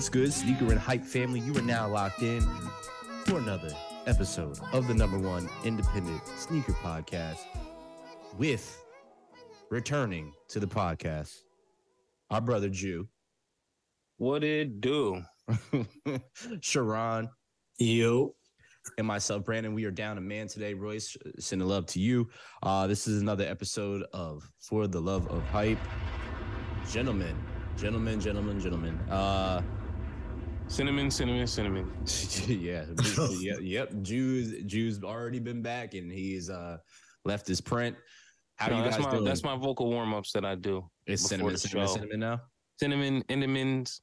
What's good, sneaker and hype family? You are now locked in for another episode of the number one independent sneaker podcast with returning to the podcast, our brother Jew, What it do? Sharon, Yo. and myself, Brandon. We are down a man today. Royce, sending love to you. Uh, this is another episode of For the Love of Hype. Gentlemen, gentlemen, gentlemen, gentlemen. Uh, Cinnamon, cinnamon, cinnamon. yeah, yeah, yep. Jews, Jews already been back, and he's uh left his print. How No, you that's my doing? that's my vocal warm ups that I do. it's cinnamon, the cinnamon, show. cinnamon now. Cinnamon, Cinnamons.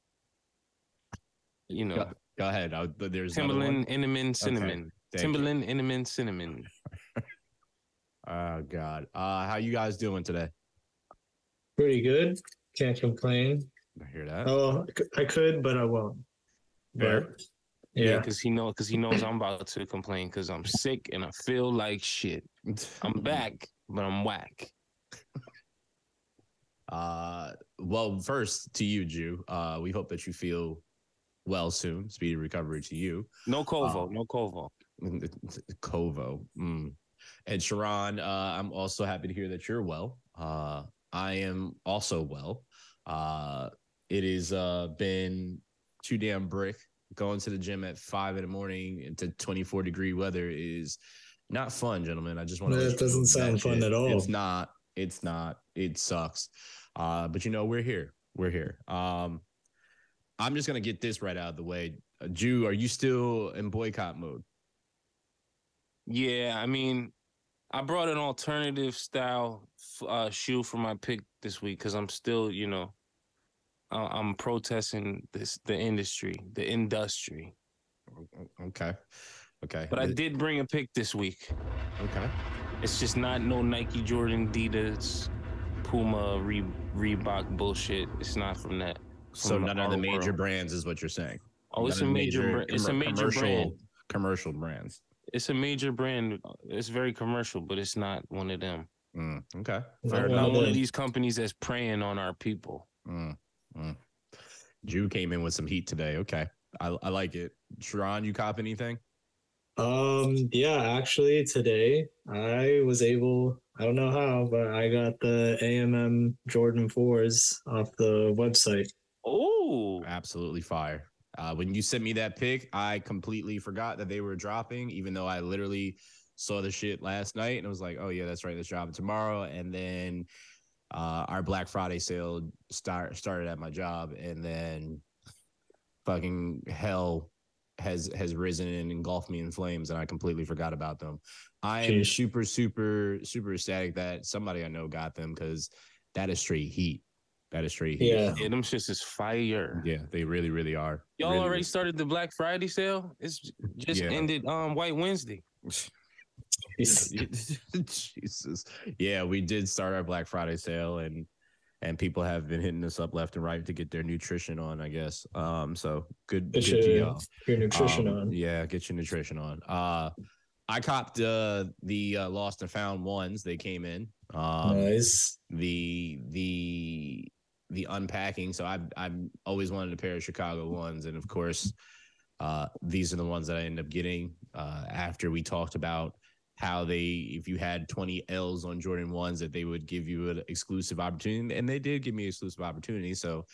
You know, Go, go ahead. I, there's another one. Timberland, Cinnamon, cinnamon. Thank you. Timberland, Cinnamon, cinnamon. Oh God. Uh, how you guys doing today? Pretty good. Can't complain. I hear that. Oh, I could, but I won't. Fair. But Yeah, yeah. because he know because he knows I'm about to complain because I'm sick and I feel like shit. I'm back, but I'm whack. Uh, well, first to you, Jew. Uh, we hope that you feel well soon. Speedy recovery to you. No Kovo, Uh, no Kovo. Kovo. Mm. And Sharon, uh, I'm also happy to hear that you're well. Uh, I am also well. Uh, it has uh, been too damn brick. Going to the gym at five in the morning into 24 degree weather is not fun, gentlemen. I just want to. That doesn't sound fun at all. It's not. It's not. It sucks. Uh, but you know, we're here. We're here. Um, I'm just gonna get this right out of the way. Uh, Jew, are you still in boycott mode? Yeah, I mean, I brought an alternative style uh, shoe for my pick this week because I'm still, you know, uh, I'm protesting this the industry, the industry. Okay. Okay. But I did bring a pick this week. Okay. It's just not no Nike, Jordan, Adidas, Puma, Re- Reebok bullshit. It's not from that. So From none of the major world. brands is what you're saying. Oh, it's a None of the major, bra- it's a major commercial, brand. Commercial brands. It's a major brand. It's very commercial, but it's not one of them. Mm, okay. Not Fair one enough. Of one of these companies that's preying on our people. Mm, mm. Jew came in with some heat today. Okay. I, I like it. Sharon, you cop anything? Um, yeah, actually today I was able, I don't know how, but I got the AMM Jordan 4s off the website. Oh, Absolutely fire. Uh, when you sent me that pic, I completely forgot that they were dropping, even though I literally saw the shit last night and I was like, oh, yeah, that's right. That's dropping tomorrow. And then uh, our Black Friday sale start, started at my job. And then fucking hell has has risen and engulfed me in flames and I completely forgot about them. I am Jeez. super, super, super ecstatic that somebody I know got them because that is straight heat. That is straight heat. Yeah. yeah, them shits is fire. Yeah, they really, really are. Y'all Really, already started the Black Friday sale. It's just Yeah. ended um White Wednesday. Jesus. Yeah, we did start our Black Friday sale and and people have been hitting us up left and right to get their nutrition on, I guess. Um so good, good Get to your, your nutrition Um, on. Yeah, get your nutrition on. Uh I copped uh the uh, lost and found ones. They came in. Um nice. the the the unpacking. So I've I've always wanted a pair of Chicago ones, and of course, uh, these are the ones that I ended up getting uh, after we talked about how they if you had 20 L's on Jordan ones that they would give you an exclusive opportunity, and they did give me exclusive opportunity. So.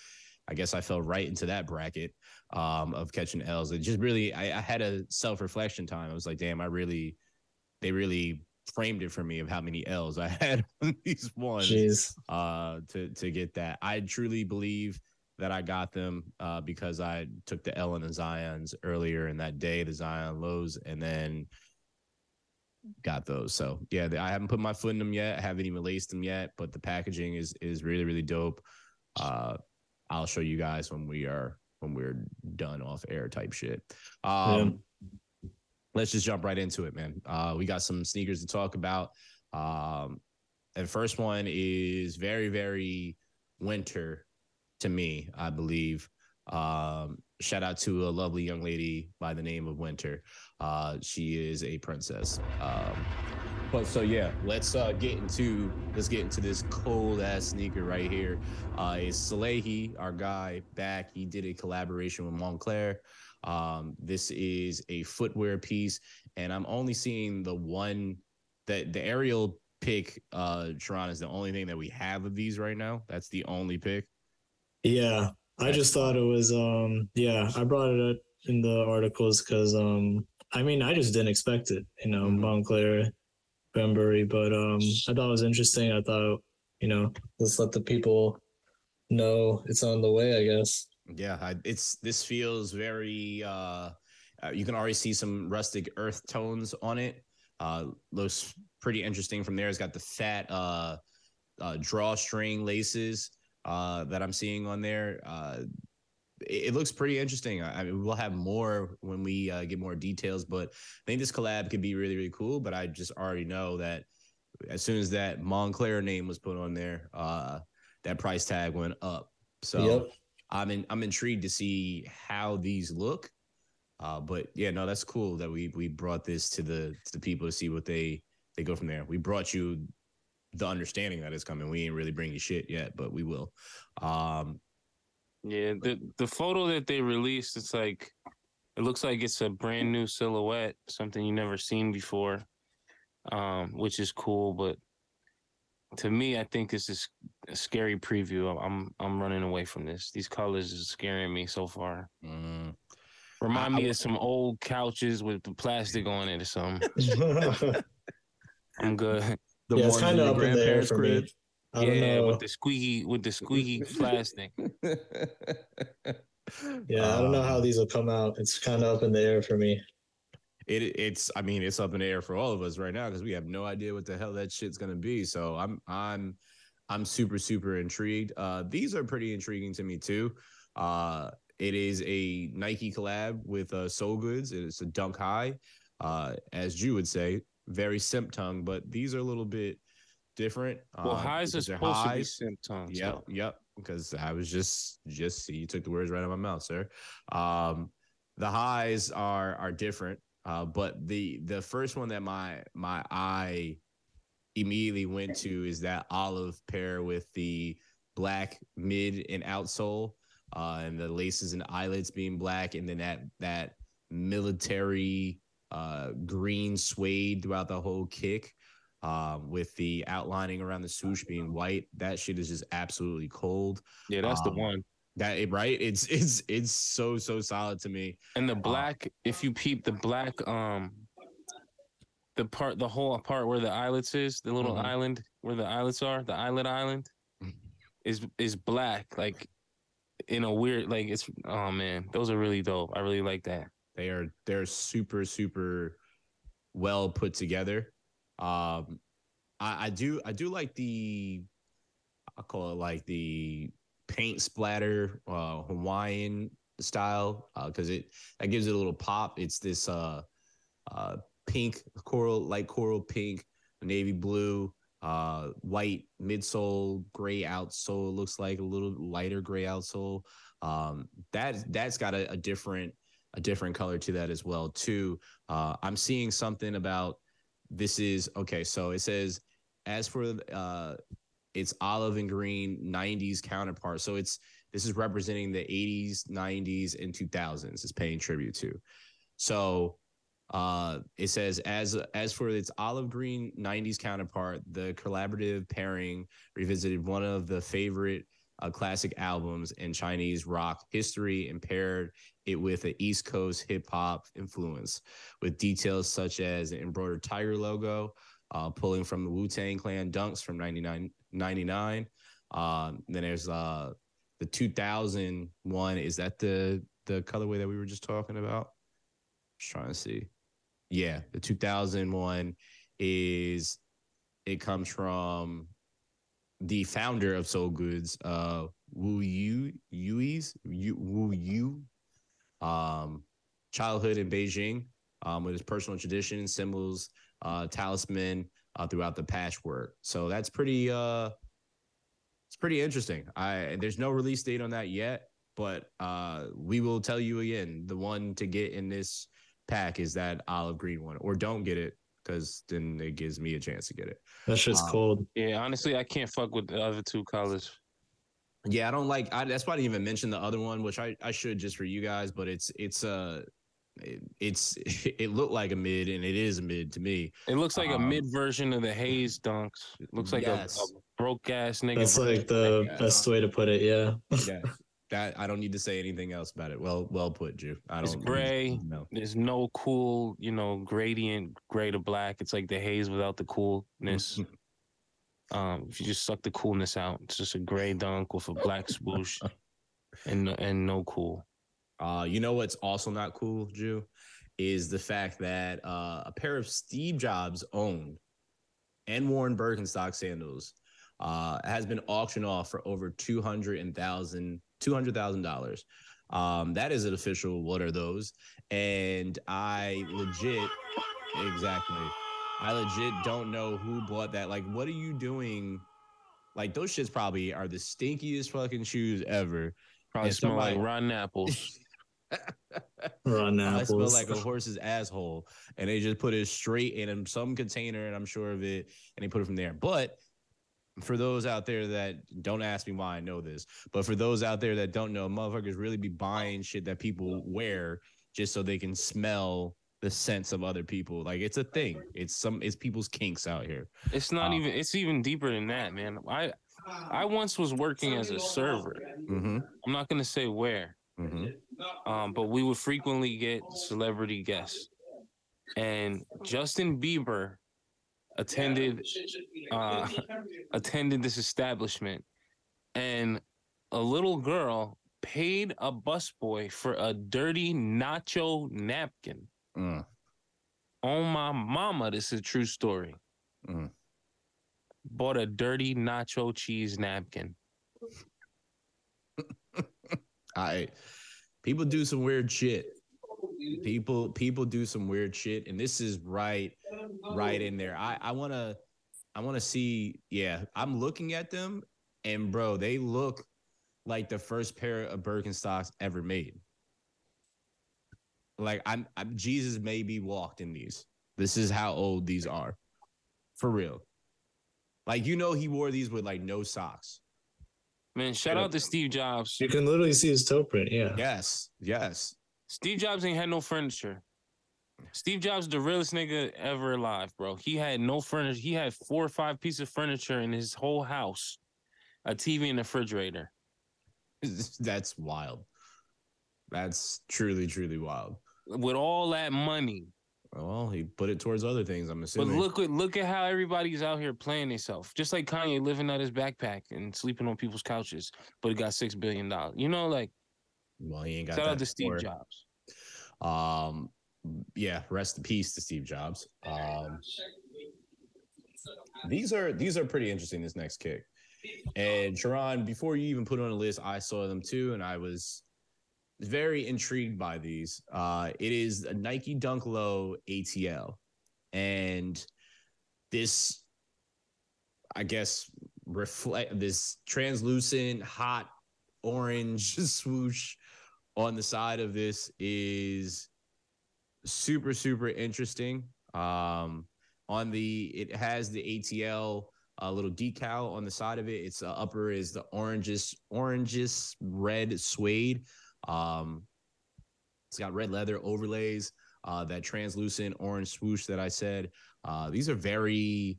I guess I fell right into that bracket um, of catching L's. It just really, I, I had a self reflection time. I was like, damn, I really, they really framed it for me of how many L's I had on these ones Jeez. uh to to get that. I truly believe that I got them uh because I took the L and the Zions earlier in that day, the Zion lows, and then got those. So yeah, I haven't put my foot in them yet. I haven't even laced them yet, but the packaging is is really really dope. Uh, I'll show you guys when we are when we're done off air type shit. Um, let's just jump right into it, man. Uh, we got some sneakers to talk about. Um, and first one is very, very winter to me, I believe. Um, shout out to a lovely young lady by the name of Winter. Uh, she is a princess. Um, but so yeah, let's uh, get into let's get into this cold ass sneaker right here. Uh, is Salehe, our guy, back? He did a collaboration with Moncler. Um, this is a footwear piece, and I'm only seeing the one that the aerial pick. Uh, Sharon is the only thing that we have of these right now. That's the only pick. Yeah, I just thought it was. Um, yeah, I brought it up in the articles because um, I mean, I just didn't expect it. You know, Mhm. Moncler, Bembury, but um, I thought it was interesting. I thought, you know, let's let the people know it's on the way. I guess. Yeah, I, it's this feels very. Uh, uh, you can already see some rustic earth tones on it. Uh, looks pretty interesting from there. It's got the fat uh, uh, drawstring laces uh, that I'm seeing on there. Uh, it, it looks pretty interesting. I, I mean, we'll have more when we uh, get more details, but I think this collab could be really, really cool. But I just already know that as soon as that Moncler name was put on there, uh, that price tag went up. So. Yep. I'm in, I'm intrigued to see how these look. Uh, but yeah, no, that's cool that we we brought this to the to the people to see what they they go from there. We brought you the understanding that is coming. We ain't really bring you shit yet, but we will. Um, Yeah, the the photo that they released, it's like it looks like it's a brand new silhouette, something you never seen before, um, which is cool. But to me, I think this is a scary preview. I'm I'm running away from this. These colors is scaring me so far. mm, Remind I- me of some old couches with the plastic on it or something. I'm good. The yeah, it's ones kind of your up in the air grandparents' for me. crib. I don't yeah, know. with the squeaky with the squeaky plastic. yeah, I don't know how Um, these will come out. It's kind of up in the air for me. It it's I mean it's up in the air for all of us right now because we have no idea what the hell that shit's gonna be. So I'm I'm I'm super super intrigued. Uh, these are pretty intriguing to me too. Uh, it is a Nike collab with uh, Soul Goods. It's a Dunk High, uh, as Jew would say, very simp tongue, but these are a little bit different. Well, uh, highs is supposed to be highs. symptoms. Yep, yep. Because I was just just see you took the words right out of my mouth, sir. Um, the highs are are different, uh, but the the first one that my my eye immediately went to is that olive pair with the black mid and outsole, uh, and the laces and eyelets being black, and then that that military uh, green suede throughout the whole kick um, with the outlining around the swoosh being white. That shit is just absolutely cold. Yeah, that's Um, the one. That right? It's it's it's so so solid to me. And the black, if you peep the black, um, the part, the whole part where the eyelets is, the little Mhm. island where the eyelets are, the eyelid island, is is black, like in a weird, like it's. Oh man, those are really dope. I really like that. They are they're super super well put together. Um, I, I do I do like the I call it like the paint splatter uh, Hawaiian style because it that gives it a little pop. It's this uh, uh, pink coral light coral pink navy blue uh white midsole gray outsole looks like a little lighter gray outsole um that that's got a, a different a different color to that as well too. Uh i'm seeing something about this is okay so it says as for uh it's olive and green 90s counterpart so it's this is representing the 80s 90s and 2000s it's paying tribute to. So uh, it says as as for its olive green '90s counterpart, the collaborative pairing revisited one of the favorite uh, classic albums in Chinese rock history and paired it with an East Coast hip hop influence, with details such as an embroidered tiger logo, uh, pulling from the Wu Tang Clan dunks from 99, 99. Um, then there's uh, the 2001. Is that the the colorway that we were just talking about? Just trying to see. Yeah, the 2001 is it comes from the founder of Soul Goods, uh, Wu Yu Yui's Yu, Wu Yu, um, childhood in Beijing, um, with his personal traditions, symbols, uh, talisman uh, throughout the patchwork. So that's pretty. Uh, it's pretty interesting. I there's no release date on that yet. but uh, we will tell you again. The one to get in this pack is that olive green one, or don't get it because then it gives me a chance to get it. That shit's Um, cold. Yeah, honestly, I can't fuck with the other two colors. Yeah, I don't like. I, that's why I didn't even mention the other one, which I, I should just for you guys. But it's it's uh it, it's it looked like a mid, and it is a mid to me. It looks like a Um, mid version of the Haze dunks. It looks like Yes. a, a broke ass nigga. That's like the best way to put it. Yeah. Yeah, that I don't need to say anything else about it. Well, well put, Jew. I don't. It's gray. No. There's no cool, you know, gradient gray to black. It's like the haze without the coolness. um, if you just suck the coolness out, it's just a gray dunk with a black swoosh and and no cool. Uh, you know what's also not cool, Jew, is the fact that uh, a pair of Steve Jobs owned and worn Birkenstock sandals uh, has been auctioned off for over two hundred and thousand two hundred thousand dollars. Um, that is an official. What are those? And I legit, exactly. I legit don't know who bought that. Like, what are you doing? Like, those shits probably are the stinkiest fucking shoes ever. Probably And smell somebody- like rotten apples. Rotten apples. I smell apples. like a horse's asshole, and they just put it straight in some container, and I'm sure of it, and they put it from there. But for those out there that don't ask me why I know this, but for those out there that don't know, motherfuckers really be buying shit that people wear just so they can smell the scents of other people. Like it's a thing. It's some it's people's kinks out here. It's not Uh, even. It's even deeper than that, man. I I once was working as a server. Mm-hmm. I'm not gonna say where, Mm-hmm. um, but we would frequently get celebrity guests, and Justin Bieber attended uh, attended this establishment, and a little girl paid a busboy for a dirty nacho napkin. Mm. On my mama, this is a true story. Mm. Bought a dirty nacho cheese napkin. I people do some weird shit. People people do some weird shit, and this is right right in there. I I want to I want to see. Yeah, I'm looking at them, and bro, they look like the first pair of Birkenstocks ever made. Like I'm, I'm Jesus maybe walked in these. This is how old these are, for real. Like you know, he wore these with like no socks. Man, shout out to Steve Jobs. You can literally see his toe print. Yeah. Yes, yes. Steve Jobs ain't had no furniture. Steve Jobs, the realest nigga ever alive, bro. He had no furniture. He had four or five pieces of furniture in his whole house, a TV and a refrigerator. That's wild. That's truly, truly wild. With all that money, Well, he put it towards other things. I'm assuming. but look at look at how everybody's out here playing themselves. Just like Kanye living out his backpack and sleeping on people's couches, but he got six billion dollars. You know, like well, he ain't got shout that out to Steve before. Jobs. Um, yeah. Rest in peace to Steve Jobs. Um, these are these are pretty interesting. This next kick, and Sharon, before you even put on a list, I saw them too, and I was very intrigued by these. Uh, it is a Nike Dunk Low ATL, and this, I guess, reflect this translucent, hot orange swoosh on the side of this is super super interesting. Um, on the it has the ATL a little decal on the side of it. Its uh, upper is the oranges oranges red suede. Um, it's got red leather overlays. Uh, that translucent orange swoosh that I said. Uh, these are very,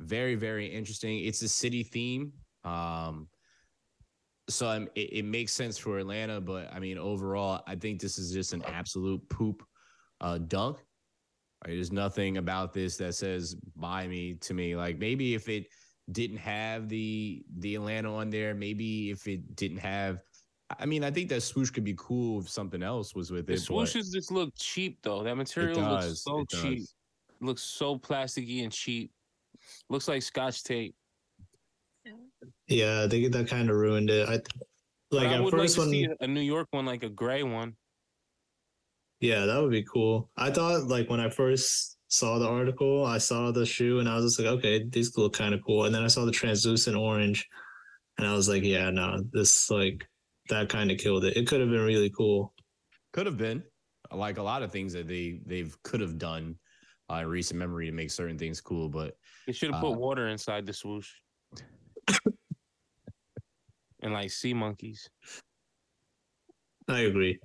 very, very interesting. It's a city theme. Um, so um, it, it makes sense for Atlanta, but I mean, overall, I think this is just an absolute poop uh, dunk. Right? There's nothing about this that says buy me to me. Like maybe if it didn't have the the Atlanta on there, maybe if it didn't have, I mean, I think that swoosh could be cool if something else was with it. but swooshes just look cheap though. That material looks so cheap. Looks so plasticky and cheap. Looks like scotch tape. Yeah, I think that kind of ruined it. I like I at would like first to when see a New York one, like a gray one. yeah, that would be cool. I thought like when I first saw the article, I saw the shoe and I was just like, okay, these look kind of cool. And then I saw the translucent orange, and I was like, yeah, no, this like that kind of killed it. It could have been really cool. Could have been like a lot of things that they they've could have done uh, in recent memory to make certain things cool, but They should have Uh, put water inside the swoosh. and like sea monkeys. I agree.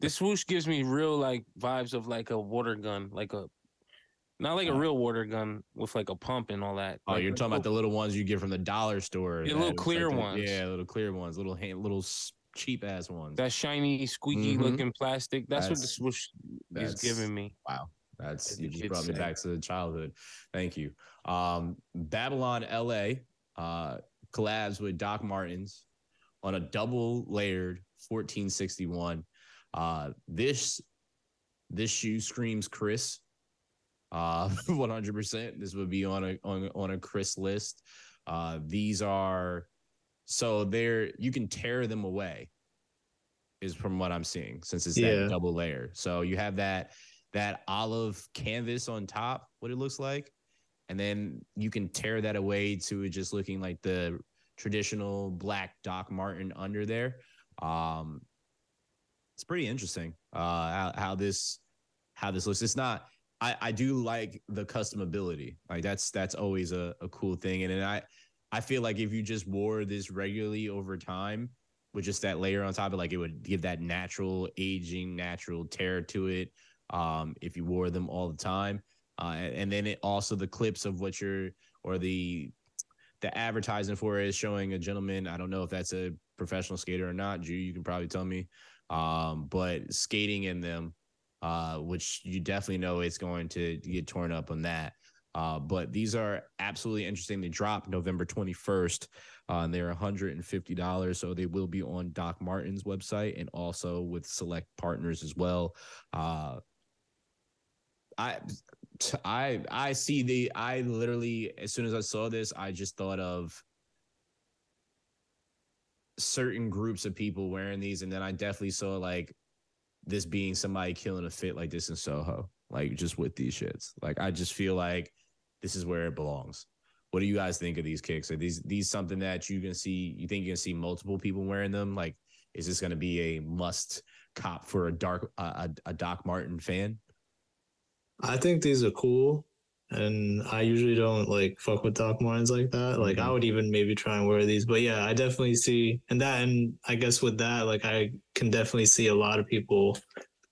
This swoosh gives me real like vibes of like a water gun, like a not like a Oh. real water gun with like a pump and all that. oh, Like, you're like talking about the little- ones you get from the dollar store. Yeah, little clear the- ones. Yeah, little clear ones, little hand, little cheap ass ones. that shiny, squeaky Mhm. looking plastic. That's, what the swoosh is giving me. Wow. That's you just brought me back to the childhood. Thank you. Um, Babylon LA uh, collabs with Doc Martens on a double layered 1461. Uh, this this shoe screams Chris. Uh, 100%. This would be on a on, on a Chris list. Uh, these are so they're you can tear them away is from what I'm seeing since it's Yeah. that double layer. So you have that that olive canvas on top, what it looks like, and then you can tear that away to just looking like the traditional black Doc Marten under there. Um, it's pretty interesting uh, how, how this how this looks. It's not. I, I do like the customability. Like that's that's always a, a cool thing. And then I I feel like if you just wore this regularly over time with just that layer on top of like it would give that natural aging, natural tear to it. Um, if you wore them all the time. Uh, and, then it also the clips of what you're or the the advertising for it is showing a gentleman. I don't know if that's a professional skater or not. Drew, you can probably tell me. Um, but skating in them, uh, which you definitely know it's going to get torn up on that. Uh, but these are absolutely interesting. They drop November 21st, uh, and they're $150. So they will be on Doc Marten's website and also with select partners as well. Uh, I, I, I see the, I literally, as soon as I saw this, I just thought of certain groups of people wearing these. And then I definitely saw like this being somebody killing a fit like this in Soho, like just with these shits. Like, I just feel like this is where it belongs. What do you guys think of these kicks? Are these these something that you can see? You think you can see multiple people wearing them? Like, is this going to be a must cop for a dark uh, a, a Doc Marten fan? I think these are cool. And I usually don't like fuck with Doc Martens like that. Like I Mhm. would even maybe try and wear these. But yeah, I definitely see and that and I guess with that, like I can definitely see a lot of people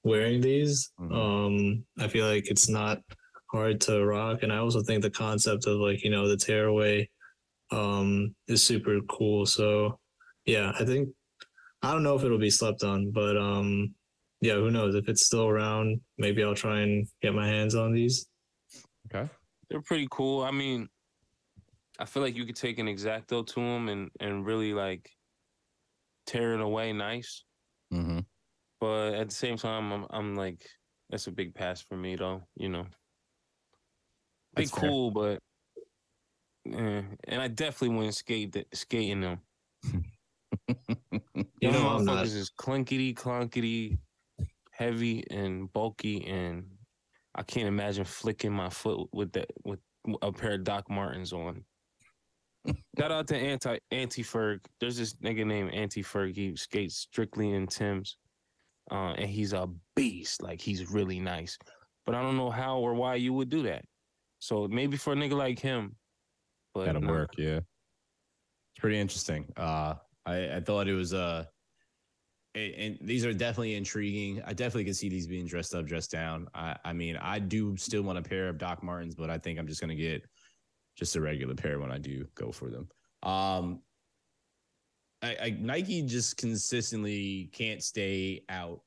wearing these. Mhm. Um I feel like it's not hard to rock. And I also think the concept of like, you know, the tearaway um is super cool. So yeah, I think I don't know if it'll be slept on, but um yeah, who knows? If it's still around, maybe I'll try and get my hands on these. Okay. They're pretty cool. I mean, I feel like you could take an exacto to them and and really like tear it away nice. Mm-hmm. But at the same time, I'm I'm like that's a big pass for me though. You know, they That's fair. cool, but eh, and I definitely wouldn't skate the, skate in them. You know I'm not. motherfuckers is clunkety clunkety, heavy and bulky, and I can't imagine flicking my foot with that with a pair of Doc Martens on. Shout out to Anti Anti Ferg. There's this nigga named Anti Ferg. He skates strictly in Tim's, uh, and he's a beast. Like he's really nice, but I don't know how or why you would do that. So maybe for a nigga like him, but That'll nah. work. Yeah. It's pretty interesting. Uh, I, I thought it was uh, and, these are definitely intriguing. I definitely can see these being dressed up, dressed down. I, I mean, I do still want a pair of Doc Martens, but I think I'm just gonna get just a regular pair when I do go for them. Um, I, I Nike just consistently can't stay out,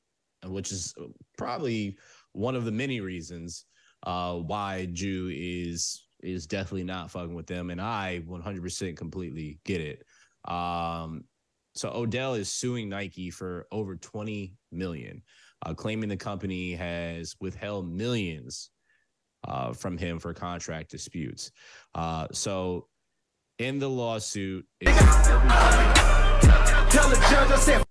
which is probably one of the many reasons uh, why Jew is is definitely not fucking with them, and I 100% completely get it. Um, so Odell is suing Nike for over 20 million, uh, claiming the company has withheld millions uh, from him for contract disputes. Uh, so in the lawsuit, it's Tell the judge I said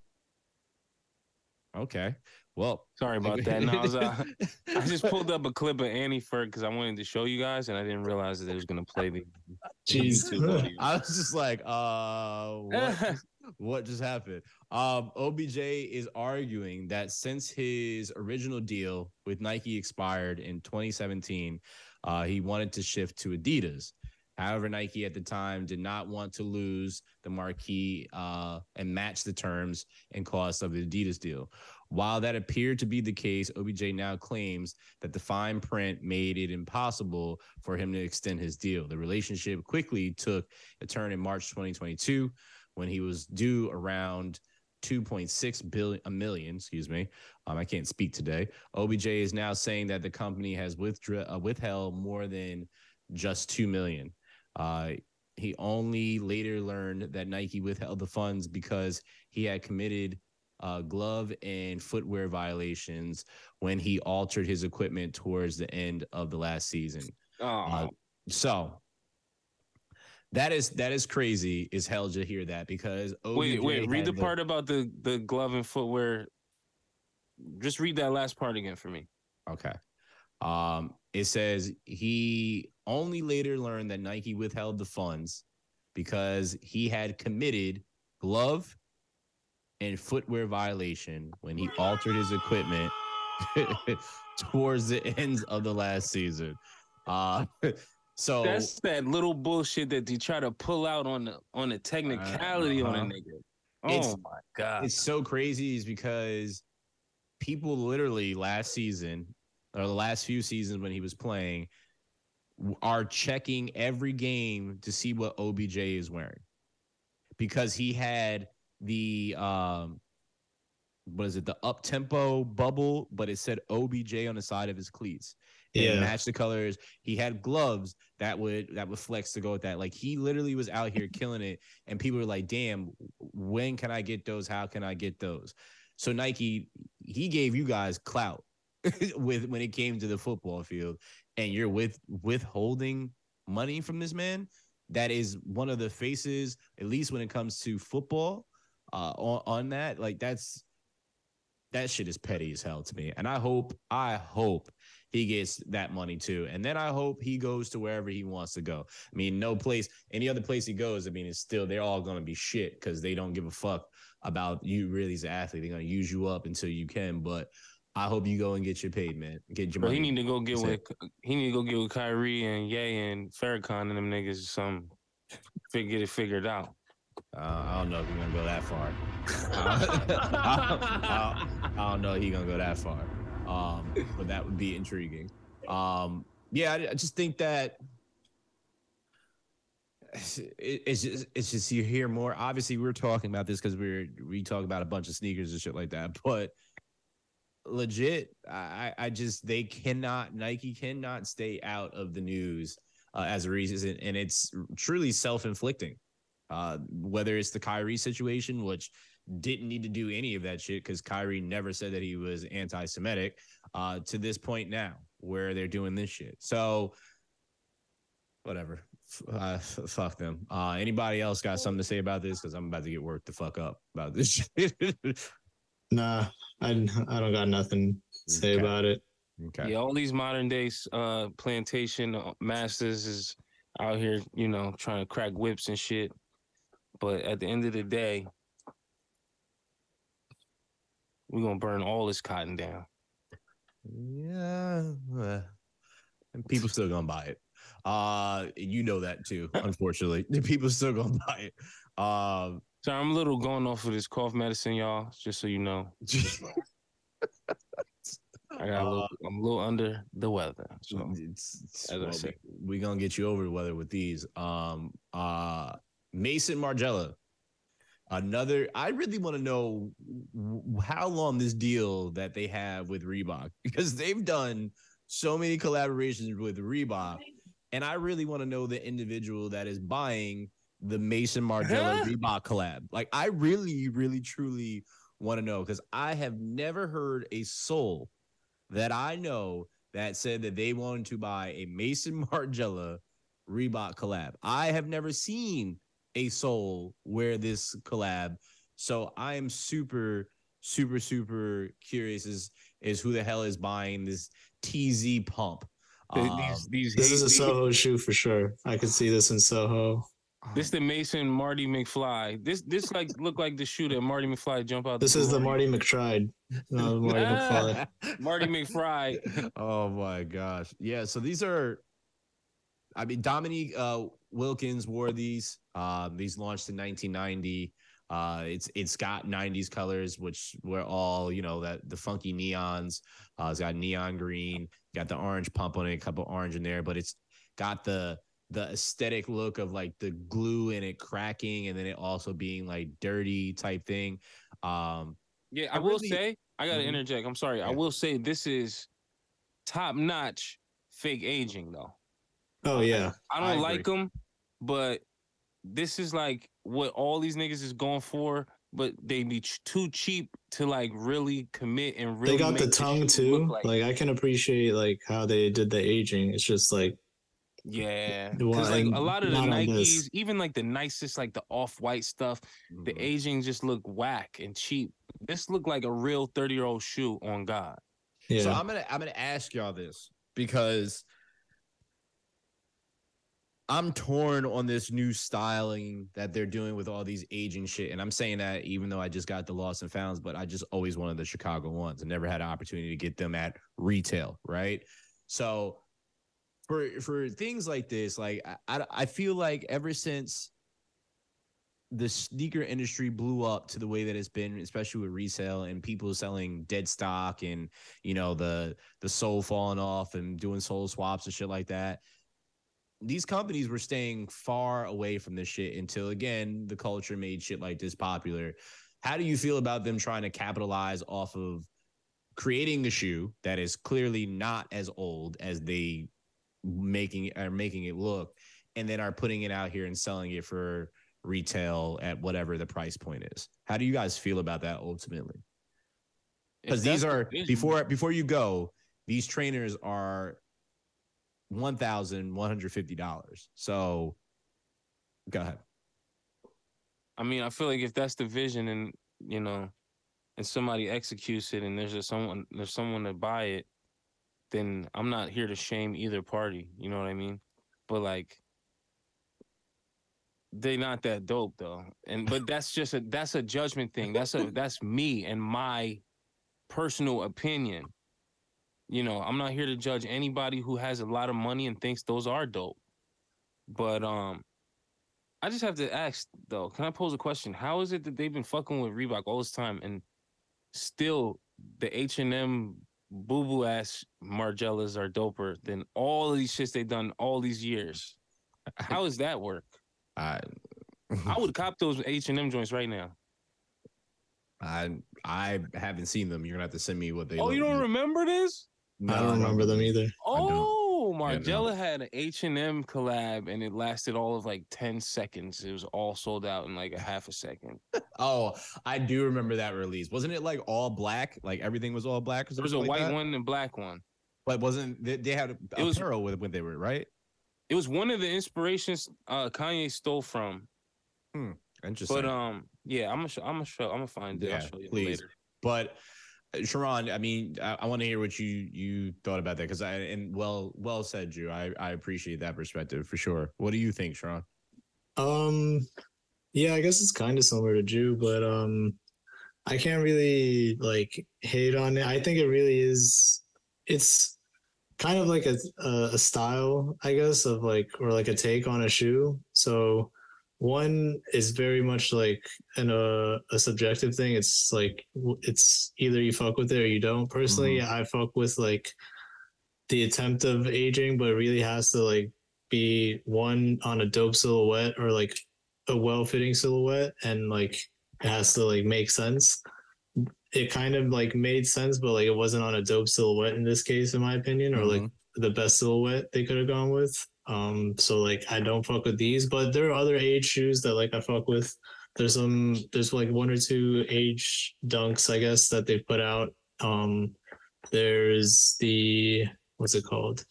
okay. Well, Sorry about that. No, I, was, uh, I just pulled up a clip of Annie Ferg because I wanted to show you guys, and I didn't realize that it was gonna play the Jeez. I was just like, uh, what, what just happened? Um, OBJ is arguing that since his original deal with Nike expired in 2017, uh, he wanted to shift to Adidas. However, Nike at the time did not want to lose the marquee uh, and match the terms and costs of the Adidas deal. While that appeared to be the case, OBJ now claims that the fine print made it impossible for him to extend his deal. The relationship quickly took a turn in March 2022 when he was due around 2.6 billion a million excuse me. Um, i can't speak today. Obj is now saying that the company has uh, withheld more than just 2 million. Uh, he only later learned that nike withheld the funds because he had committed uh, glove and footwear violations when he altered his equipment towards the end of the last season Oh, so that is that is crazy as hell to hear that because wait, OBJ wait. Read had the part about the the glove and footwear. Just read that last part again for me. Okay. Um, it says he only later learned that Nike withheld the funds because he had committed glove and footwear violation when he altered his equipment towards the ends of the last season. Uh, so That's that little bullshit that you try to pull out on the on the technicality on a Uh-huh. nigga. It's- Oh my god! it's so crazy is because people literally last season or the last few seasons when he was playing are checking every game to see what OBJ is wearing because he had the um what is it? The up tempo bubble but it said OBJ on the side of his cleats. It Yeah. matched the colors. He had gloves that would that would flex to go with that. Like he literally was out here killing it and people were like damn when can i get those? How can i get those? So nike he gave you guys clout with when it came to the football field and you're with withholding money from this man? That is one of the faces at least when it comes to football uh on, on that like that's that shit is petty as hell to me and i hope i hope he gets that money too. And then I hope he goes to wherever he wants to go. I mean, no place, any other place he goes, I mean, it's still, they're all going to be shit because they don't give a fuck about you really as an athlete. They're going to use you up until you can. But I hope you go and get your paid, man. Get your Bro, money. he need to go get That's with it. he need to go get with Kyrie and Ye and Farrakhan and them niggas or something. Get it figured out. Uh, I don't know if he's going to go that far. I, I don't know if he's going to go that far. Um, but that would be intriguing. Um, yeah, I, I just think that it, it's just it's just you hear more. Obviously, we are talking about this because we're we talk about a bunch of sneakers and shit like that. But legit, I I just they cannot Nike cannot stay out of the news uh, as a reason, and it's truly self inflicting. Uh, whether it's the Kyrie situation, which didn't need to do any of that shit because Kyrie never said that he was anti-Semitic, uh, to this point now where they're doing this shit. So, whatever. Uh, f- fuck them. Uh, anybody else got something to say about this? Because I'm about to get worked the fuck up about this shit. Nah, I I don't got nothing to say Okay. about it. okay. Yeah, all these modern days uh plantation uh, masters is out here, you know, trying to crack whips and shit. But at the end of the day, we're gonna burn all this cotton down. Yeah. uh, And people still gonna buy it. Uh, you know that too. Unfortunately, people still gonna buy it. Um, So I'm a little going off of this cough medicine, y'all, just so you know. I got a little, I'm a little under the weather. So it's, it's- as I well, said. we, we gonna get you over the weather with these. Um, uh, Maison Margiela, another. I really want to know how long this deal that they have with Reebok because they've done so many collaborations with Reebok, and I really want to know the individual that is buying the Maison Margiela Huh? Reebok collab. Like, I really, really, truly want to know because I have never heard a soul that I know that said that they wanted to buy a Maison Margiela Reebok collab. I have never seen a soul wear this collab. So I am super, super, super curious as, is who the hell is buying this TZ pump. Um, these these This is a Soho shoe for sure. I could see this in Soho. This is the Mason Marty McFly. This this like look like the shoe that Marty McFly jump out. This is the Marty McTried. No, Marty McFly. Marty McFry. oh my gosh. Yeah. So these are, I mean, Dominique uh, Wilkins wore these. Um, these launched in 1990. Uh, it's it's got 90s colors, which were all you know that the funky neons. Uh, it's got neon green, got the orange pump on it, a couple orange in there, but it's got the the aesthetic look of like the glue in it cracking, and then it also being like dirty type thing. Um, yeah, I, I will really, say I got to mm-hmm. interject. I'm sorry. Yeah. I will say this is top notch fake aging though. Oh yeah, I don't I like them, but this is like what all these niggas is going for, but they be ch- too cheap to like really commit and really. They got the tongue too. Like. like. I can appreciate like how they did the aging. It's just like. Yeah, because like a lot of the Nikes, even like the nicest, like the off-white stuff, mm-hmm. the aging just look whack and cheap. This looked like a real thirty-year-old shoe on God. Yeah. So I'm gonna I'm gonna ask y'all this because I'm torn on this new styling that they're doing with all these aging shit. And I'm saying that even though I just got the lost and founds, but I just always wanted the Chicago ones and never had an opportunity to get them at retail. Right. So for for things like this, like I, I feel like ever since the sneaker industry blew up to the way that it's been, especially with resale and people selling dead stock and you know the the sole falling off and doing sole swaps and shit like that these companies were staying far away from this shit until again the culture made shit like this popular. How do you feel about them trying to capitalize off of creating a shoe that is clearly not as old as they making are making it look, and then are putting it out here and selling it for retail at whatever the price point is? How do you guys feel about that ultimately? Because these are before before you go, these trainers are one thousand one hundred fifty dollars. So, go ahead. I mean, I feel like if that's the vision, and you know, and somebody executes it, and there's a someone there's someone to buy it, then I'm not here to shame either party. You know what I mean? But like, they not that dope though, and but that's just a that's a judgment thing. That's a that's me and my personal opinion. You know, I'm not here to judge anybody who has a lot of money and thinks those are dope. But um I just have to ask though, can I pose a question? How is it that they've been fucking with Reebok all this time and still the H and M boo boo ass Margielas are doper than all of these shits they've done all these years? How does that work? I I would cop those H and M joints right now. I I haven't seen them. You're gonna have to send me what they. Oh, you don't remember this? No, I don't remember them either. Oh, Margiela yeah, had an H and M collab, and it lasted all of like ten seconds. It was all sold out in like a half a second. oh, I do remember that release. Wasn't it like all black? Like everything was all black. Because there was a like white that? one and black one. But wasn't they, they had a, it was, apparel with when they were right? It was one of the inspirations uh, Kanye stole from. Hmm. Interesting. But um, yeah, I'm gonna show, I'm gonna show, I'm gonna find it. Yeah, I'll show you please. later. But Sharon, I mean, I, I want to hear what you you thought about that because I and well well said, Drew. I I appreciate that perspective for sure. What do you think, Sharon? Um, yeah, I guess it's kind of similar to Drew, but um, I can't really like hate on it. I think it really is. It's kind of like a a style, I guess, of like or like a take on a shoe. So one is very much like an uh, a subjective thing. It's like it's either you fuck with it or you don't. Personally, mm-hmm. I fuck with like the attempt of aging, but it really has to like be one on a dope silhouette or like a well fitting silhouette, and like it has to like make sense. It kind of like made sense, but like it wasn't on a dope silhouette in this case, in my opinion, or mm-hmm. like the best silhouette they could have gone with. Um, so like I don't fuck with these, but there are other age shoes that like I fuck with. There's some there's like one or two age dunks, I guess, that they put out. Um there's the what's it called?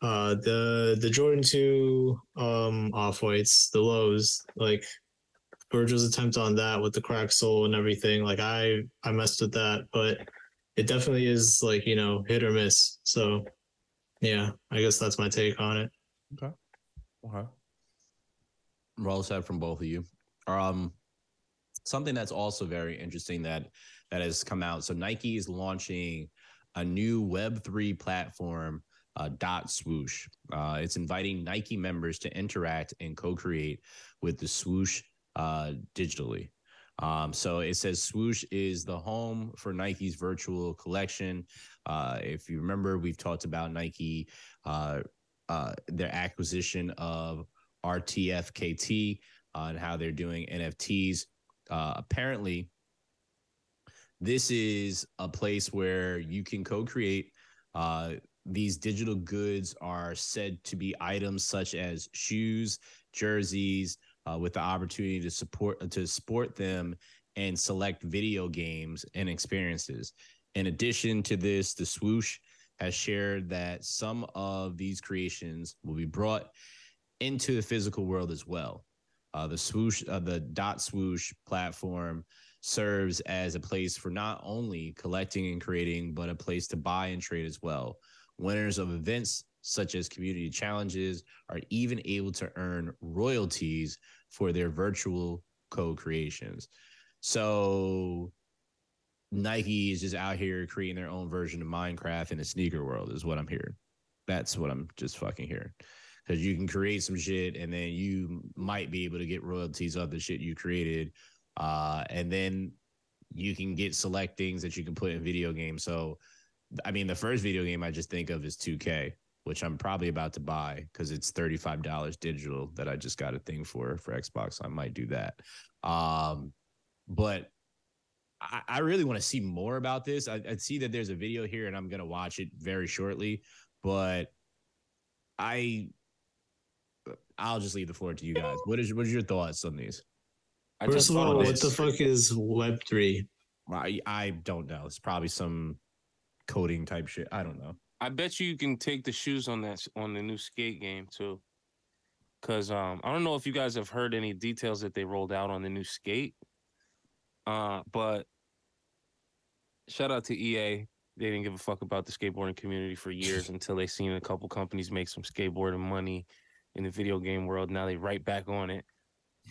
Uh the the Jordan 2 um off whites, the lows, like Virgil's attempt on that with the crack sole and everything. Like I I messed with that, but it definitely is like, you know, hit or miss. So yeah, I guess that's my take on it. Okay. Okay. Well said from both of you. Um, something that's also very interesting that that has come out. So Nike is launching a new Web three platform, uh, Dot Swoosh. Uh, it's inviting Nike members to interact and co-create with the Swoosh uh, digitally. Um, so it says Swoosh is the home for Nike's virtual collection. Uh, if you remember, we've talked about Nike, uh, uh, their acquisition of RTFKT uh, and how they're doing NFTs. Uh, apparently, this is a place where you can co-create. Uh, these digital goods are said to be items such as shoes, jerseys, uh, with the opportunity to support to sport them and select video games and experiences. In addition to this, the swoosh has shared that some of these creations will be brought into the physical world as well. Uh, the swoosh, uh, the dot swoosh platform serves as a place for not only collecting and creating, but a place to buy and trade as well. Winners of events such as community challenges, are even able to earn royalties for their virtual co creations. So Nike is just out here creating their own version of Minecraft in the sneaker world, is what I'm hearing. That's what I'm just fucking hearing. Because you can create some shit and then you might be able to get royalties of the shit you created. Uh, and then you can get select things that you can put in video games. So, I mean, the first video game I just think of is 2K which I'm probably about to buy because it's $35 digital that I just got a thing for for Xbox. I might do that. Um, but I, I really want to see more about this. I, I see that there's a video here and I'm going to watch it very shortly, but I, I'll just leave the floor to you guys. What is what is your thoughts on these? First of all, what the fuck is Web three? I I don't know. It's probably some coding type shit. I don't know. I bet you you can take the shoes on that on the new skate game too. Cause um, I don't know if you guys have heard any details that they rolled out on the new skate. Uh, but shout out to EA. They didn't give a fuck about the skateboarding community for years until they seen a couple companies make some skateboarding money in the video game world. Now they right back on it.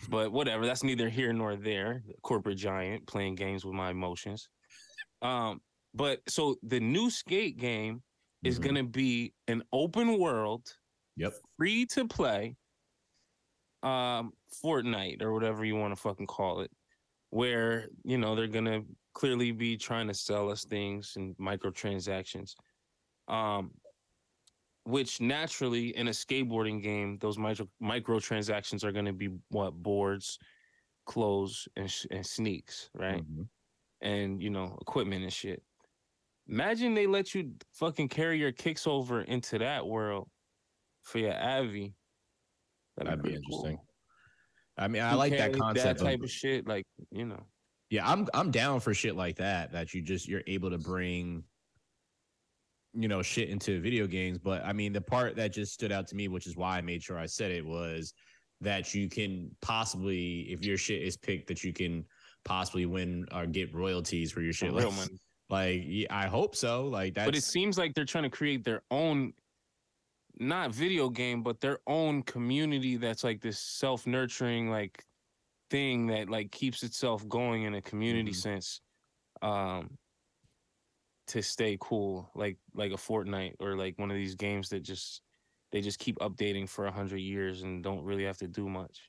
But whatever, that's neither here nor there. Corporate giant playing games with my emotions. Um, but so the new skate game is mm-hmm. going to be an open world, yep, free to play, um, Fortnite or whatever you want to fucking call it, where you know they're going to clearly be trying to sell us things and microtransactions, um, which naturally in a skateboarding game, those micro microtransactions are going to be what boards, clothes, and, sh- and sneaks, right? Mm-hmm. And you know equipment and shit. Imagine they let you fucking carry your kicks over into that world for your Avi. That'd, That'd be interesting. Cool. I mean, I you like that concept. That type of, of shit, like you know. Yeah, I'm I'm down for shit like that. That you just you're able to bring, you know, shit into video games. But I mean, the part that just stood out to me, which is why I made sure I said it, was that you can possibly, if your shit is picked, that you can possibly win or get royalties for your shit. Real money. Like, I hope so. Like that. But it seems like they're trying to create their own, not video game, but their own community that's like this self nurturing like thing that like keeps itself going in a community mm-hmm. sense. Um, to stay cool, like like a Fortnite or like one of these games that just they just keep updating for a hundred years and don't really have to do much.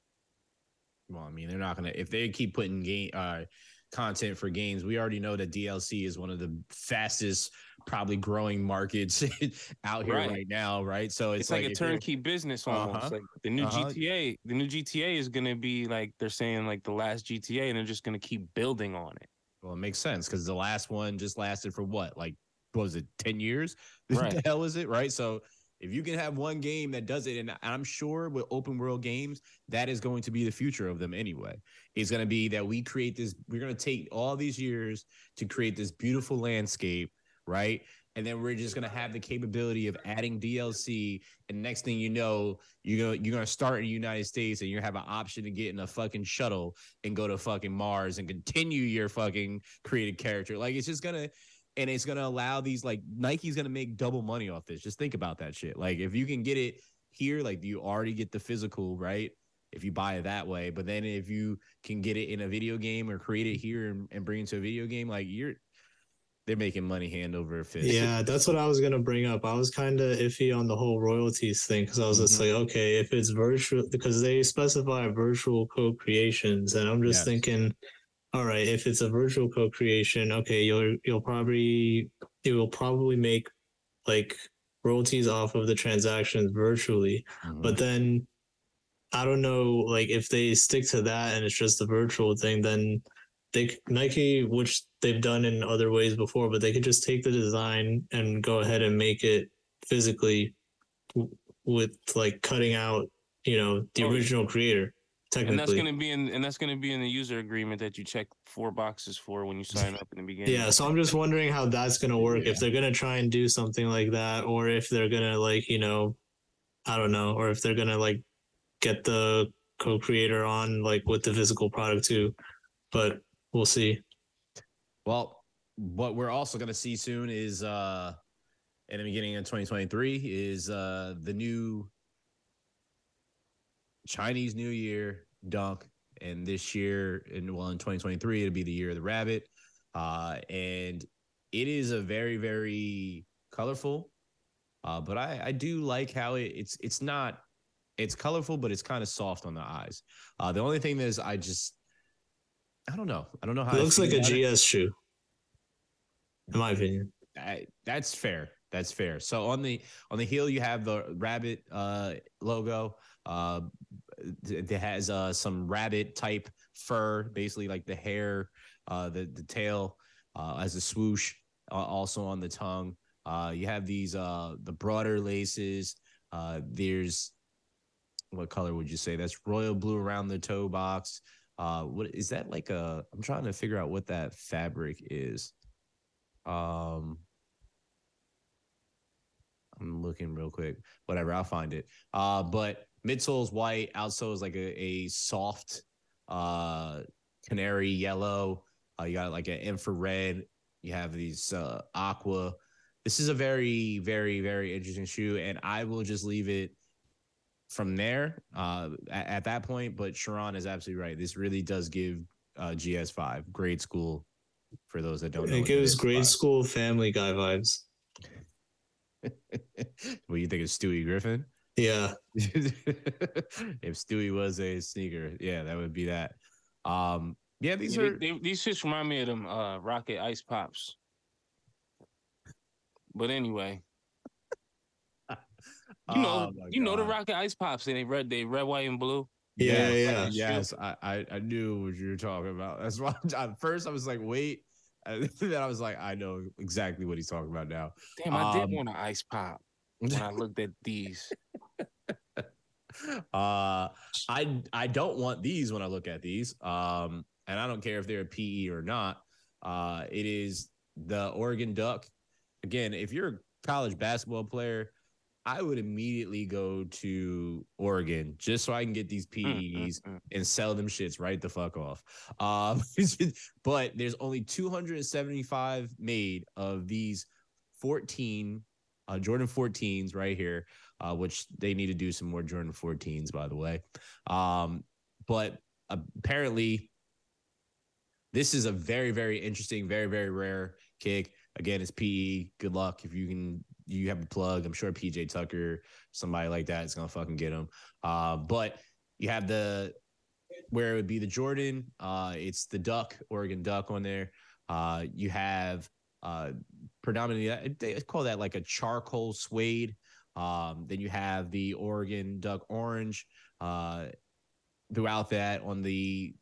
Well, I mean, they're not gonna if they keep putting game uh content for games. We already know that DLC is one of the fastest, probably growing markets out here right, right now, right? So it's, it's like, like, a turnkey business uh-huh. almost. Uh-huh. Like the new uh-huh. GTA, the new GTA is going to be like they're saying like the last GTA, and they're just going to keep building on it. Well, it makes sense because the last one just lasted for what, like, what was it, ten years? Right. the hell is it, right? So if you can have one game that does it, and I'm sure with open world games, that is going to be the future of them anyway. It's going to be that we create this, we're going to take all these years to create this beautiful landscape, right? And then we're just going to have the capability of adding DLC. And next thing you know, you're going to, you're going to start in the United States and you have an option to get in a fucking shuttle and go to fucking Mars and continue your fucking created character. Like it's just going to, and it's gonna allow these like Nike's gonna make double money off this. Just think about that shit. Like if you can get it here, like you already get the physical, right? if you buy it that way. But then if you can get it in a video game or create it here and, and bring it to a video game, like you're they're making money hand over fist. Yeah, that's what I was gonna bring up. I was kind of iffy on the whole royalties thing because I was just Mhm. like, okay, if it's virtual, because they specify virtual co-creations, and I'm just Yes. thinking, all right, if it's a virtual co-creation, okay, you'll you'll probably it will probably make like royalties off of the transactions virtually, Mhm. but then I don't know, like if they stick to that and it's just a virtual thing, then they Nike, which they've done in other ways before, but they could just take the design and go ahead and make it physically w- with like cutting out, you know, the Oh, original creator. And that's gonna be in and that's gonna be in the user agreement that you check four boxes for when you sign up in the beginning. yeah. So I'm just wondering how that's gonna work. Yeah. If they're gonna try and do something like that, or if they're gonna like, you know, I don't know, or if they're gonna like get the co-creator on like with the physical product too. But we'll see. Well, what we're also going to see soon is uh in the beginning of 2023 is uh the new Chinese New Year dunk and this year and well in 2023 it'll be the year of the rabbit uh and it is a very very colorful uh but I I do like how it, it's it's not it's colorful but it's kind of soft on the eyes. Uh the only thing is I just I don't know. I don't know how It looks like a. GS shoe, in my opinion. I, that's fair. That's fair. So on the on the heel you have the rabbit uh logo. Uh it it has uh some rabbit type fur, basically like the hair, uh the the tail uh as a swoosh uh, also on the tongue. Uh you have these uh the broader laces. There's what color would you say? That's royal blue around the toe box. What is that like a I'm trying to figure out what that fabric is. Um, I'm looking real quick. Whatever, I'll find it. Uh, but midsole is white, outsole is like a, a soft uh canary yellow. Uh, you got like an infrared. You have these uh aqua. This is a very, very, very interesting shoe, and I will just leave it from there uh at, at that point. But Sharon is absolutely right. This really does give uh GS5 grade school for those that don't know. It gives grade school Family Guy vibes. what do you think of Stewie Griffin? Yeah, if Stewie was a sneaker, yeah, that would be that. Um, yeah, these Yeah, are they, they, these shits remind me of them uh, Rocket Ice Pops. But anyway, you know, Oh my you know the Rocket Ice Pops. and They red, they red, white, and blue. yeah, Yes, yeah. Yes, I, I I knew what you were talking about. That's why at first I was like, wait, and then I was like, I know exactly what he's talking about now. Damn, I Um, did want an ice pop when I looked at these. uh i i don't want these when i look at these um and i don't care if they're a pe or not uh it is the oregon duck again if you're a college basketball player i would immediately go to oregon just so i can get these Mm, mm, pes mm. and sell them shits right the fuck off. Um, but there's only 275 made of these 14 uh, Jordan 14s right here, uh, which they need to do some more Jordan 14s, by the way. Um, but apparently, this is a very, very interesting, very, very rare kick. Again, it's PE. Good luck if you can. You have a plug. I'm sure PJ Tucker, somebody like that, is gonna fucking get him. Uh, but you have the where it would be the Jordan. Uh, it's the Duck, Oregon Duck on there. Uh, you have uh, predominantly they call that like a charcoal suede. Um, then you have the Oregon Duck Orange. Uh, throughout that on the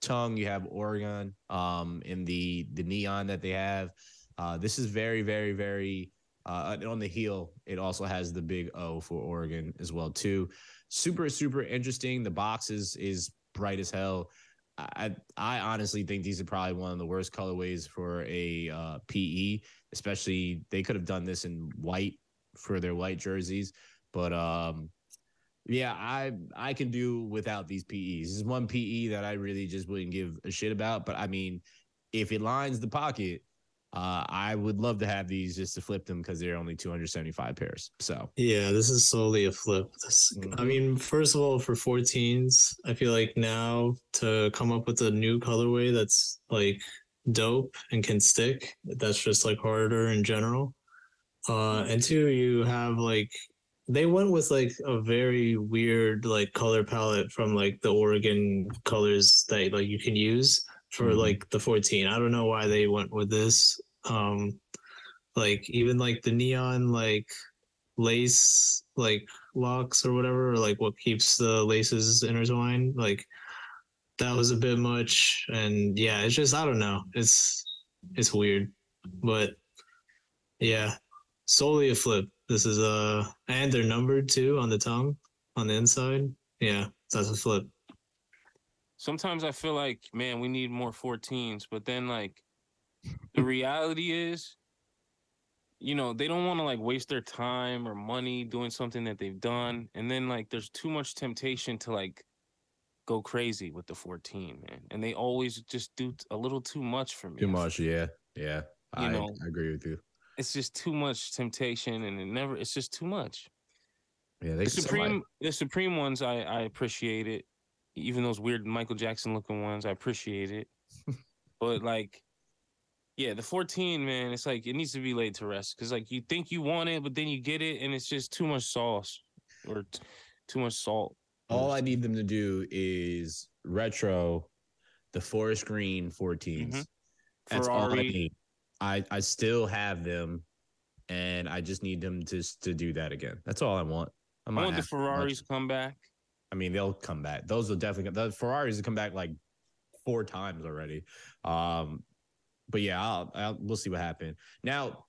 tongue, you have Oregon. Um, in the the neon that they have. Uh, this is very, very, very. Uh, on the heel, it also has the big O for Oregon as well too. Super, super interesting. The box is is bright as hell. I I honestly think these are probably one of the worst colorways for a uh, PE. Especially they could have done this in white for their white jerseys, but um, yeah, I I can do without these PEs. This is one PE that I really just wouldn't give a shit about. But I mean, if it lines the pocket, Uh, I would love to have these just to flip them because they're only 275 pairs. So Yeah, this is solely a flip. This, I Mhm. mean, first of all, for 14s, I feel like now to come up with a new colorway that's like dope and can stick, that's just like harder in general. Uh, and two, you have like they went with like a very weird like color palette from like the Oregon colors that like you can use for Mhm. like the 14. I don't know why they went with this. Um, like even like the neon like lace like locks or whatever, like what keeps the laces intertwined. Like that was a bit much, and yeah, it's just I don't know. It's it's weird, but yeah, solely a flip. This is uh, and they're numbered too on the tongue on the inside. Yeah, that's a flip. Sometimes I feel like, man, we need more 14s, but then like the reality is, you know, they don't want to like waste their time or money doing something that they've done. And then like there's too much temptation to like go crazy with the 14, man. And they always just do a little too much for me. too much. Yeah. Yeah. You I, know. I agree with you. It's just too much temptation and it never it's just too much. Yeah. They The somebody- supreme the supreme ones I I appreciate it. Even those weird Michael Jackson looking ones, I appreciate it. but like yeah, the 14, man, it's like it needs to be laid to rest because like you think you want it, but then you get it and it's just too much sauce or t- too much salt. all I need them to do is retro the forest green 14s. Mhm. That's all I Ferrari. need. I I still have them, and I just need them to to do that again. That's all I want. I I want the have to much. Ferraris come back. I mean, they'll come back. Those will definitely. The Ferraris have come back like four times already. Um, but yeah, I'll, I'll we'll see what happens. Now,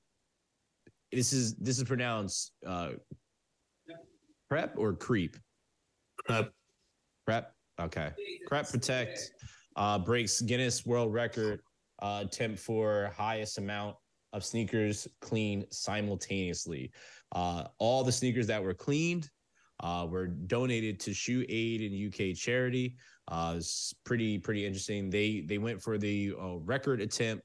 this is this is pronounced uh, prep or creep. Crap. Prep. Okay. Crep Protect uh, breaks Guinness World Record uh, attempt for highest amount of sneakers cleaned simultaneously. Uh, all the sneakers that were cleaned uh, were donated to Shoe Aid and UK charity. Uh, it's pretty pretty interesting. They they went for the uh, record attempt.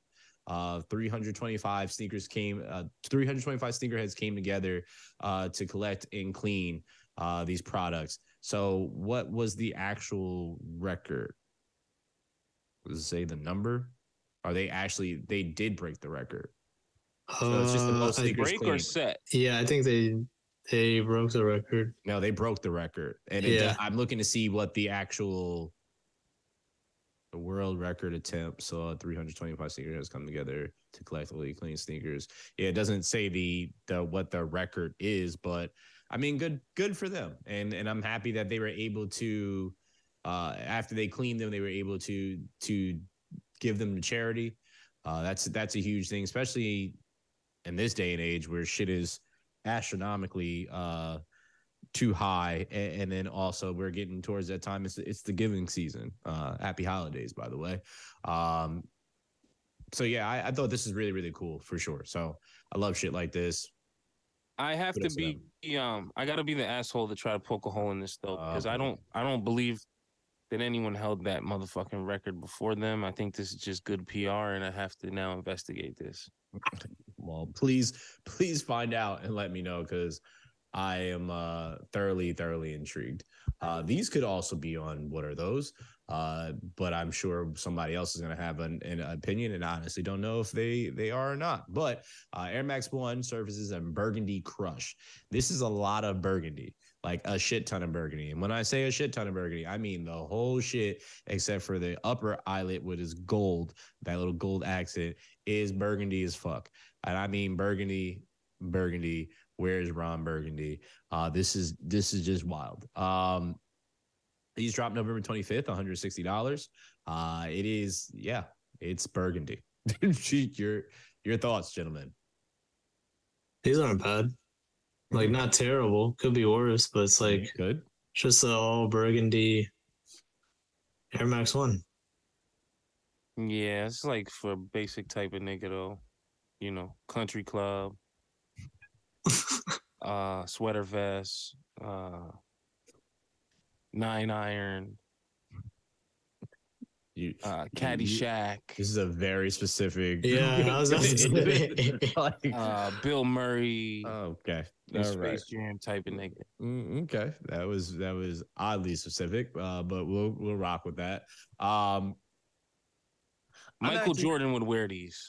Uh, 325 sneakers came. Uh, 325 sneakerheads came together uh, to collect and clean uh, these products. So, what was the actual record? Does it say the number? Are they actually they did break the record? So it's just the Uh, most I- sneakers Break or set? yeah, I think they they broke the record. No, they broke the record, and it, Yeah. I'm looking to see what the actual the world record attempt. Uh, 325 sneakers come together to collectively clean sneakers. Yeah, it doesn't say the the what the record is, but I mean, good good for them, and and I'm happy that they were able to. Uh, after they cleaned them, they were able to to give them to charity. Uh, that's that's a huge thing, especially in this day and age where shit is astronomically uh, too high, and, and then also we're getting towards that time. It's it's the giving season. Uh, happy holidays, by the way. Um, so yeah, I, I thought this is really really cool for sure. So I love shit like this. I have to be um I gotta be the asshole to try to poke a hole in this though because I don't I don't believe that anyone held that motherfucking record before them. I think this is just good PR and I have to now investigate this. Well, please please find out and let me know because I am uh, thoroughly thoroughly intrigued. Uh, these could also be on what are those? Uh, but I'm sure somebody else is going to have an, an opinion, and honestly don't know if they they are or not. But uh, Air Max One surfaces and burgundy crush. This is a lot of burgundy, like a shit ton of burgundy. And when I say a shit ton of burgundy, I mean the whole shit, except for the upper eyelet, which is gold. That little gold accent is burgundy as fuck, and I mean burgundy, burgundy. Where's Ron Burgundy? Uh, this is this is just wild. Um, these dropped November 25th, $160. Uh, it is, yeah, it's burgundy. your your thoughts, gentlemen. These aren't bad. Like not terrible. Could be worse, but it's like good. just a all burgundy Air Max One. Yeah, it's like for a basic type of nigga though. You know, country club, uh, sweater vest, uh, nine iron. You, uh, you- Caddyshack, This is a very specific. Yeah, I was about to say. Like- uh, Bill Murray, okay. and All right. Space Jam type of nigga. Mm, okay. That was that was oddly specific, uh, but we'll we'll rock with that. Um, I'm Michael actually- Jordan would wear these.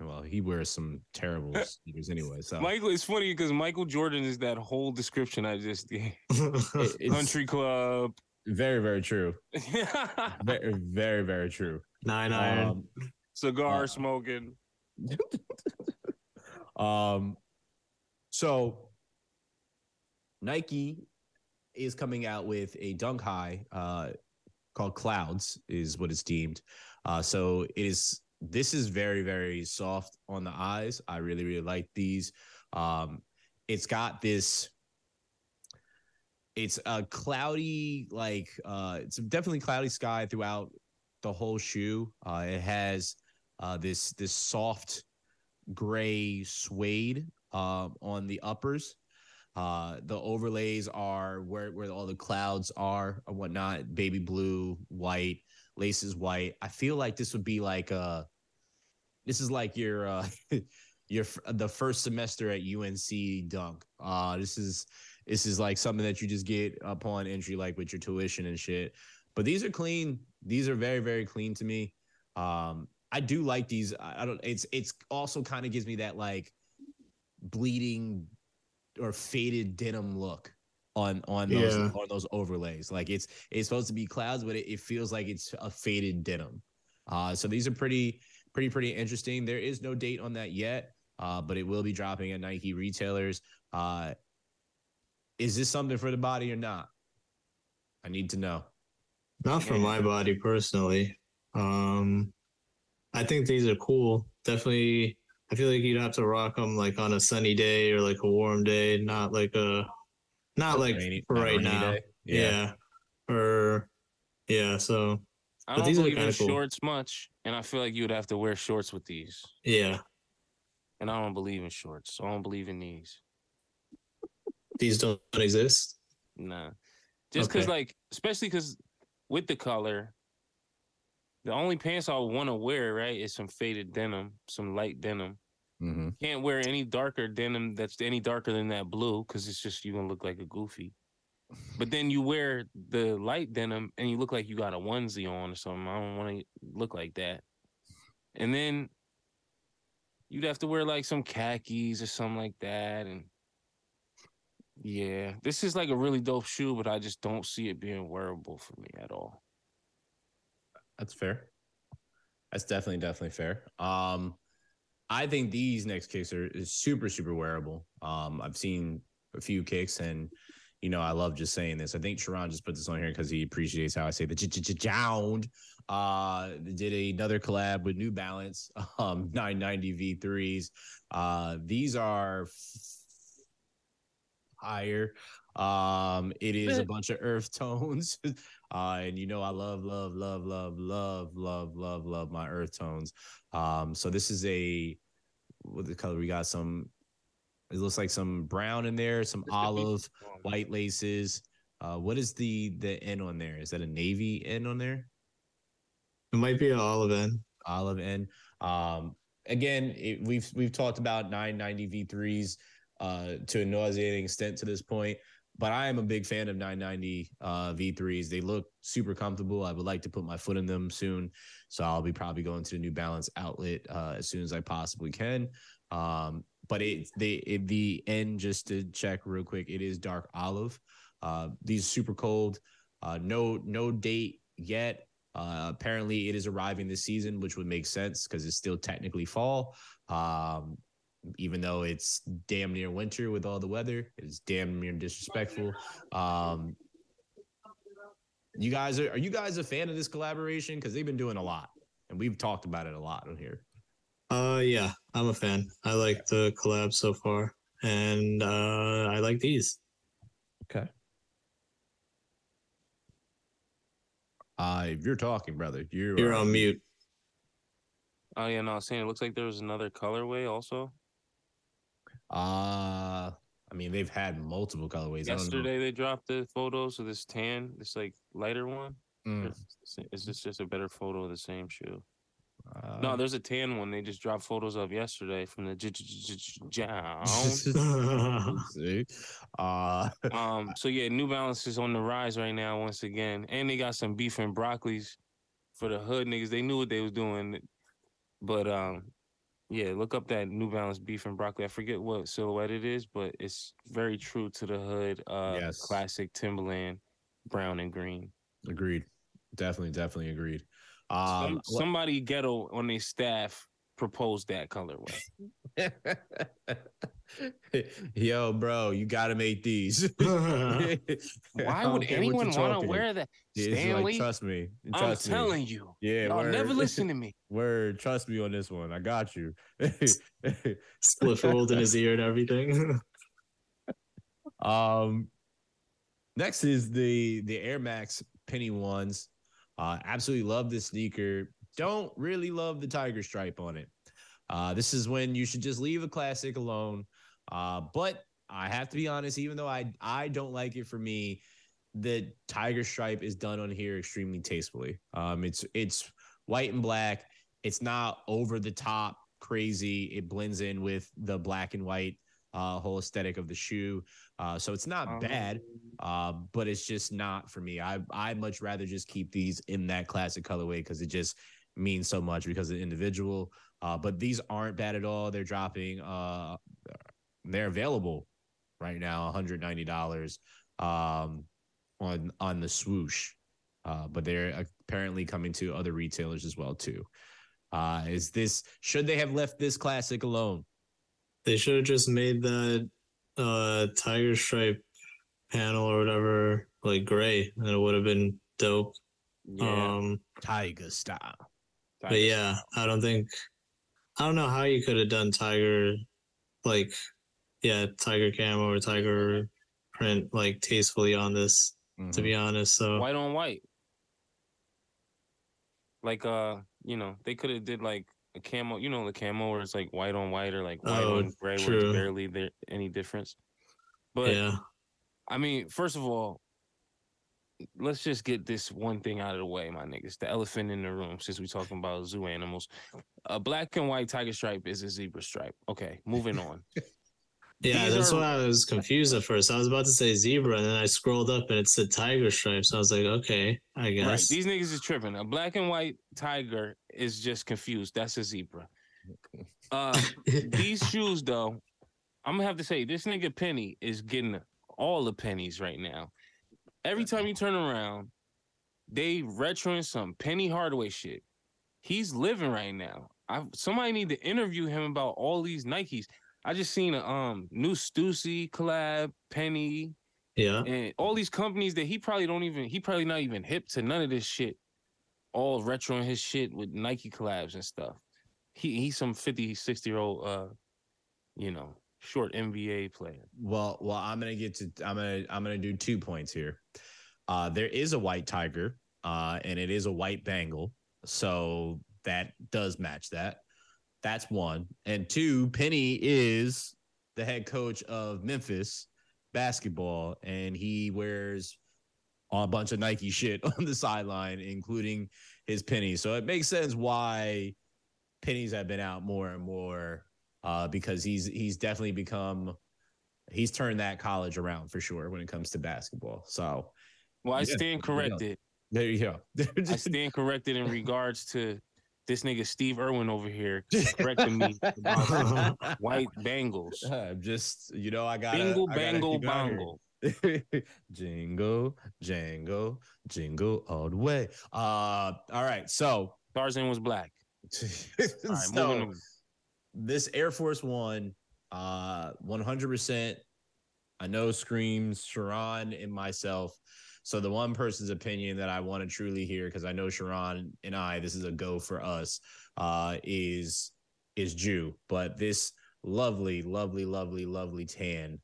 well, he wears some terrible sneakers anyway. So Michael, it's funny because Michael Jordan is that whole description I just gave. Country club. very very true. Very very very true. Nine iron. Um, Cigar Uh, smoking. um, so Nike is coming out with a dunk high uh, called Clouds, is what it's deemed. Uh, so it is. This is very very soft on the eyes. I really really like these. Um, it's got this. It's a cloudy, like uh, it's definitely cloudy sky throughout the whole shoe. Uh, it has uh, this this soft gray suede um, on the uppers. Uh, the overlays are where where all the clouds are and whatnot. Baby blue, white, laces white. I feel like this would be like uh this is like your uh your the first semester at UNC dunk. Uh this is this is like something that you just get upon entry like with your tuition and shit. But these are clean. These are very very clean to me. Um I do like these. I don't it's it's also kind of gives me that like bleeding or faded denim look on on those Yeah. on those overlays. Like it's it's supposed to be clouds, but it, it feels like it's a faded denim. Uh, so these are pretty pretty pretty interesting. There is no date on that yet, uh, but it will be dropping at Nike retailers. Uh, is this something for the body or not? I need to know. Not for my body personally. Um, I think these are cool. Definitely, I feel like you'd have to rock them like on a sunny day or like a warm day, not like a, not like Rainy- for not right now. day? Yeah. Or yeah. So I don't these are believe in cool. shorts much, and I feel like you would have to wear shorts with these. yeah, And I don't believe in shorts, so I don't believe in these. these don't exist. Nah, just because, Okay. like, especially because with the color, the only pants I want to wear, right, is some faded denim, some light denim. Mhm. Can't wear any darker denim that's any darker than that blue because it's just you gonna look like a goofy. But then you wear the light denim and you look like you got a onesie on or something. I don't want to look like that. And then you'd have to wear like some khakis or something like that. And yeah, this is like a really dope shoe, but I just don't see it being wearable for me at all. That's fair. That's definitely definitely fair. Um, I think these next kicks are is super super wearable. Um, I've seen a few kicks, and you know I love just saying this. I think Sharon just put this on here because he appreciates how I say the JJJJound. Uh, did another collab with New Balance, um, 990 V3s. Uh, these are higher. Um, it is a bunch of earth tones. Uh, and you know, I love, love, love, love, love, love, love, love my earth tones. Um, so this is a what the color we got some it looks like some brown in there, some olive, white laces. Uh, what is the the N on there? Is that a navy N on there? It might be an olive end. Olive N. Um, again, it, we've we've talked about 990 V3s uh, to a nauseating extent to this point, but I am a big fan of 990 uh, V3s. They look super comfortable. I would like to put my foot in them soon, so I'll be probably going to the New Balance outlet uh, as soon as I possibly can. Um, but it they it, the end, just to check real quick, it is dark olive. Uh, these super cold. Uh, no no date yet. Uh, apparently, it is arriving this season, which would make sense because it's still technically fall. Um, even though it's damn near winter with all the weather, it's damn near disrespectful. Um, you guys are are you guys a fan of this collaboration? Because they've been doing a lot, and we've talked about it a lot on here. Uh, yeah, I'm a fan. I like the collab so far, and uh, I like these. Okay. Uh, if you're talking, brother, you're You're uh, on mute. Oh yeah, no, I was saying it looks like there was another colorway also. Uh, I mean, they've had multiple colorways. Yesterday they dropped the photos of this tan, this like lighter one. Mm. It's, it's just a better photo of the same shoe. Uh, No, there's a tan one they just dropped photos of yesterday from the j- j- j- j- Uh, Um, so yeah, New Balance is on the rise right now once again, and they got some beef and broccolis for the hood niggas. They knew what they was doing, but um, yeah, look up that New Balance beef and broccoli. I forget what silhouette it is, but it's very true to the hood. Uh, Yes. classic Timberland, brown and green. agreed. Definitely, definitely agreed. Some- Um, somebody ghetto on their staff proposed that colorway. Yo, bro, you gotta make these. Why would care what you're anyone want to wear that? Yeah, it's like, Stanley, trust me. I'm Trust me. telling you, Yeah, y'all word. never listen to me. Word, trust me on this one. I got you. Split rolled in his ear and everything. um, next is the the Air Max Penny ones. Uh, absolutely love this sneaker. Don't really love the tiger stripe on it. Uh, this is when you should just leave a classic alone. Uh, but I have to be honest, even though I I don't like it for me, the tiger stripe is done on here extremely tastefully. Um, it's it's white and black. It's not over the top crazy. It blends in with the black and white uh, whole aesthetic of the shoe. Uh, so it's not Um, bad, uh, but it's just not for me. I I much rather just keep these in that classic colorway because it just means so much because of the individual. Uh, but these aren't bad at all. They're dropping. Uh, they're available right now, $190 um, on on the swoosh. Uh, but they're apparently coming to other retailers as well too. Uh, is this should they have left this classic alone? They should have just made that uh tiger stripe panel or whatever like gray, and it would have been dope. Yeah, Um, Tiger style. But yeah, I don't think I don't know how you could have done tiger like yeah, tiger camo or tiger print like tastefully on this, to be honest. So white on white. Like uh, you know, they could have did like a camo, you know, the camo where it's like white on white or like white Oh, on gray where true. it's barely there any difference. But yeah. I mean, first of all, let's just get this one thing out of the way, my niggas. The elephant in the room, since we're talking about zoo animals. A black and white tiger stripe is a zebra stripe. Okay, moving on. Yeah, These that's are- why I was confused at first. I was about to say zebra, and then I scrolled up and it said tiger stripe. So I was like, okay, I right. guess. These niggas is tripping. A black and white tiger is just confused. That's a zebra. Uh these shoes though, I'm gonna have to say this nigga Penny is getting all the pennies right now. Every time you turn around, they retroing some Penny Hardaway shit. He's living right now. I somebody need to interview him about all these Nikes. I just seen a um new Stussy collab, Penny, yeah. and all these companies that he probably don't even he probably not even hip to none of this shit. All retroing his shit with Nike collabs and stuff. He he's some 50, 60 year old uh, you know, short NBA player. Well, well, I'm gonna get to. I'm gonna. I'm gonna do two points here. Uh, there is a white tiger, uh, and it is a white Bengal, so that does match that. That's one, and two. Penny is the head coach of Memphis basketball, and he wears a bunch of Nike shit on the sideline, including his pennies. So it makes sense why pennies have been out more and more uh, because he's he's definitely become he's turned that college around for sure when it comes to basketball. So Well, I Yeah, stand there you go. corrected. there you go. I stand corrected in regards to this nigga Steve Irwin over here correcting me white bangles. I'm just you know I got Bingle, bangle, bongle. jingle, jangle, jingle all the way. Uh, all right. So, Tarzan was black. All right, so moving on. This Air Force One, uh, 100%. I know screams Sharon and myself. So the one person's opinion that I want to truly hear, because I know Sharon and I, this is a go for us, uh, is is Drew. But this lovely, lovely, lovely, lovely tan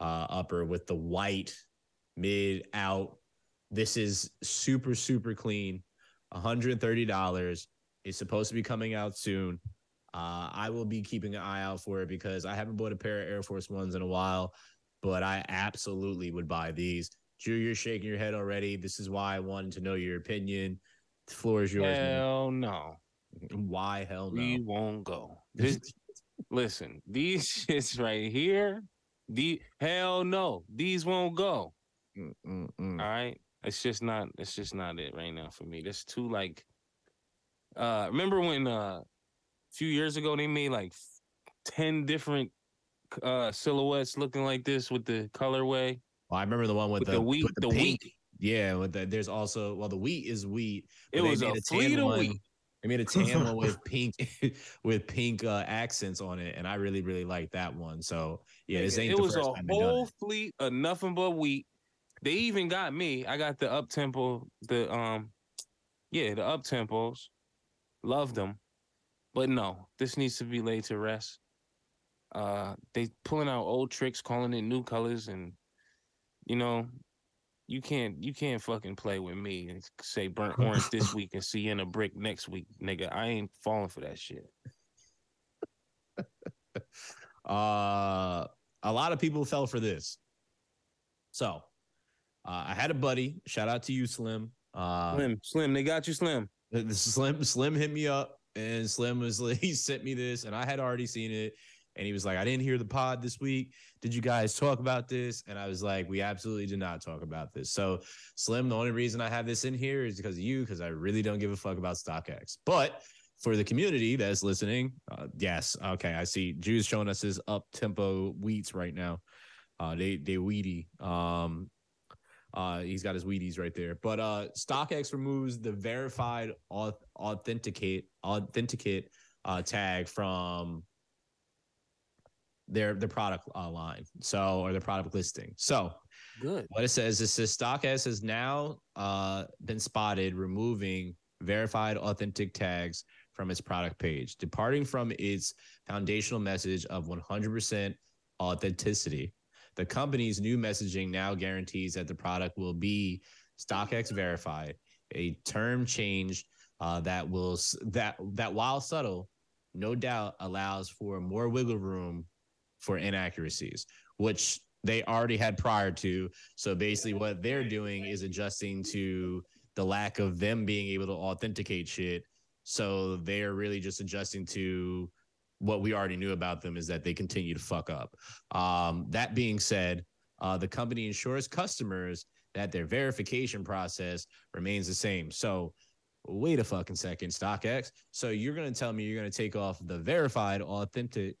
uh, upper with the white mid out. This is super, super clean. $130. It's supposed to be coming out soon. Uh, I will be keeping an eye out for it because I haven't bought a pair of Air Force Ones in a while, but I absolutely would buy these Drew, you're shaking your head already. This is why I wanted to know your opinion. The floor is yours. man. Hell no. Why hell no? We won't go. This, listen, these shits right here, the hell no, these won't go. Mm, mm, mm. All right. It's just not it's just not it right now for me. That's too like uh remember when uh few years ago they made like 10 different uh silhouettes looking like this with the colorway Well, I remember the one with, with the, the wheat the pink. wheat Yeah, with the, there's also well the wheat is wheat. it was a tan fleet of one- wheat They made a tan one with pink with pink uh, accents on it, and I really really like that one. So yeah, this ain't it the was first a time whole fleet of nothing but wheat. They even got me. I got the up tempo, the um, yeah, the up tempos. Loved them, but no, this needs to be laid to rest. Uh, they pulling out old tricks, calling it new colors, and you know, you can't you can't fucking play with me and say burnt orange this week and Sienna brick next week, nigga. I ain't falling for that shit. Uh, a lot of people fell for this. So uh, I had a buddy. Shout out to you, Slim. Uh, Slim, Slim, they got you, Slim. Slim Slim hit me up, and Slim was like, he sent me this, and I had already seen it. And he was like, I didn't hear the pod this week. Did you guys talk about this? And I was like, we absolutely did not talk about this. So, Slim, the only reason I have this in here is because of you, because I really don't give a fuck about StockX. But for the community that's listening, uh, yes, okay, I see. Drew's showing us his up tempo wheats right now. Uh, they they weedy. Um, uh, he's got his Wheaties right there. But uh, StockX removes the verified auth- authenticate authenticate uh, tag from their their product uh, line. So or their product listing. So Good. what it says is says StockX has now uh, been spotted removing verified authentic tags from its product page, departing from its foundational message of 100% authenticity. The company's new messaging now guarantees that the product will be StockX verified, a term change uh, that will that that while subtle, no doubt allows for more wiggle room for inaccuracies, which they already had prior to. So basically, what they're doing is adjusting to the lack of them being able to authenticate shit. So they're really just adjusting to what we already knew about them is that they continue to fuck up. Um, that being said, uh, the company ensures customers that their verification process remains the same. So wait a fucking second, StockX. So you're going to tell me you're going to take off the verified authentic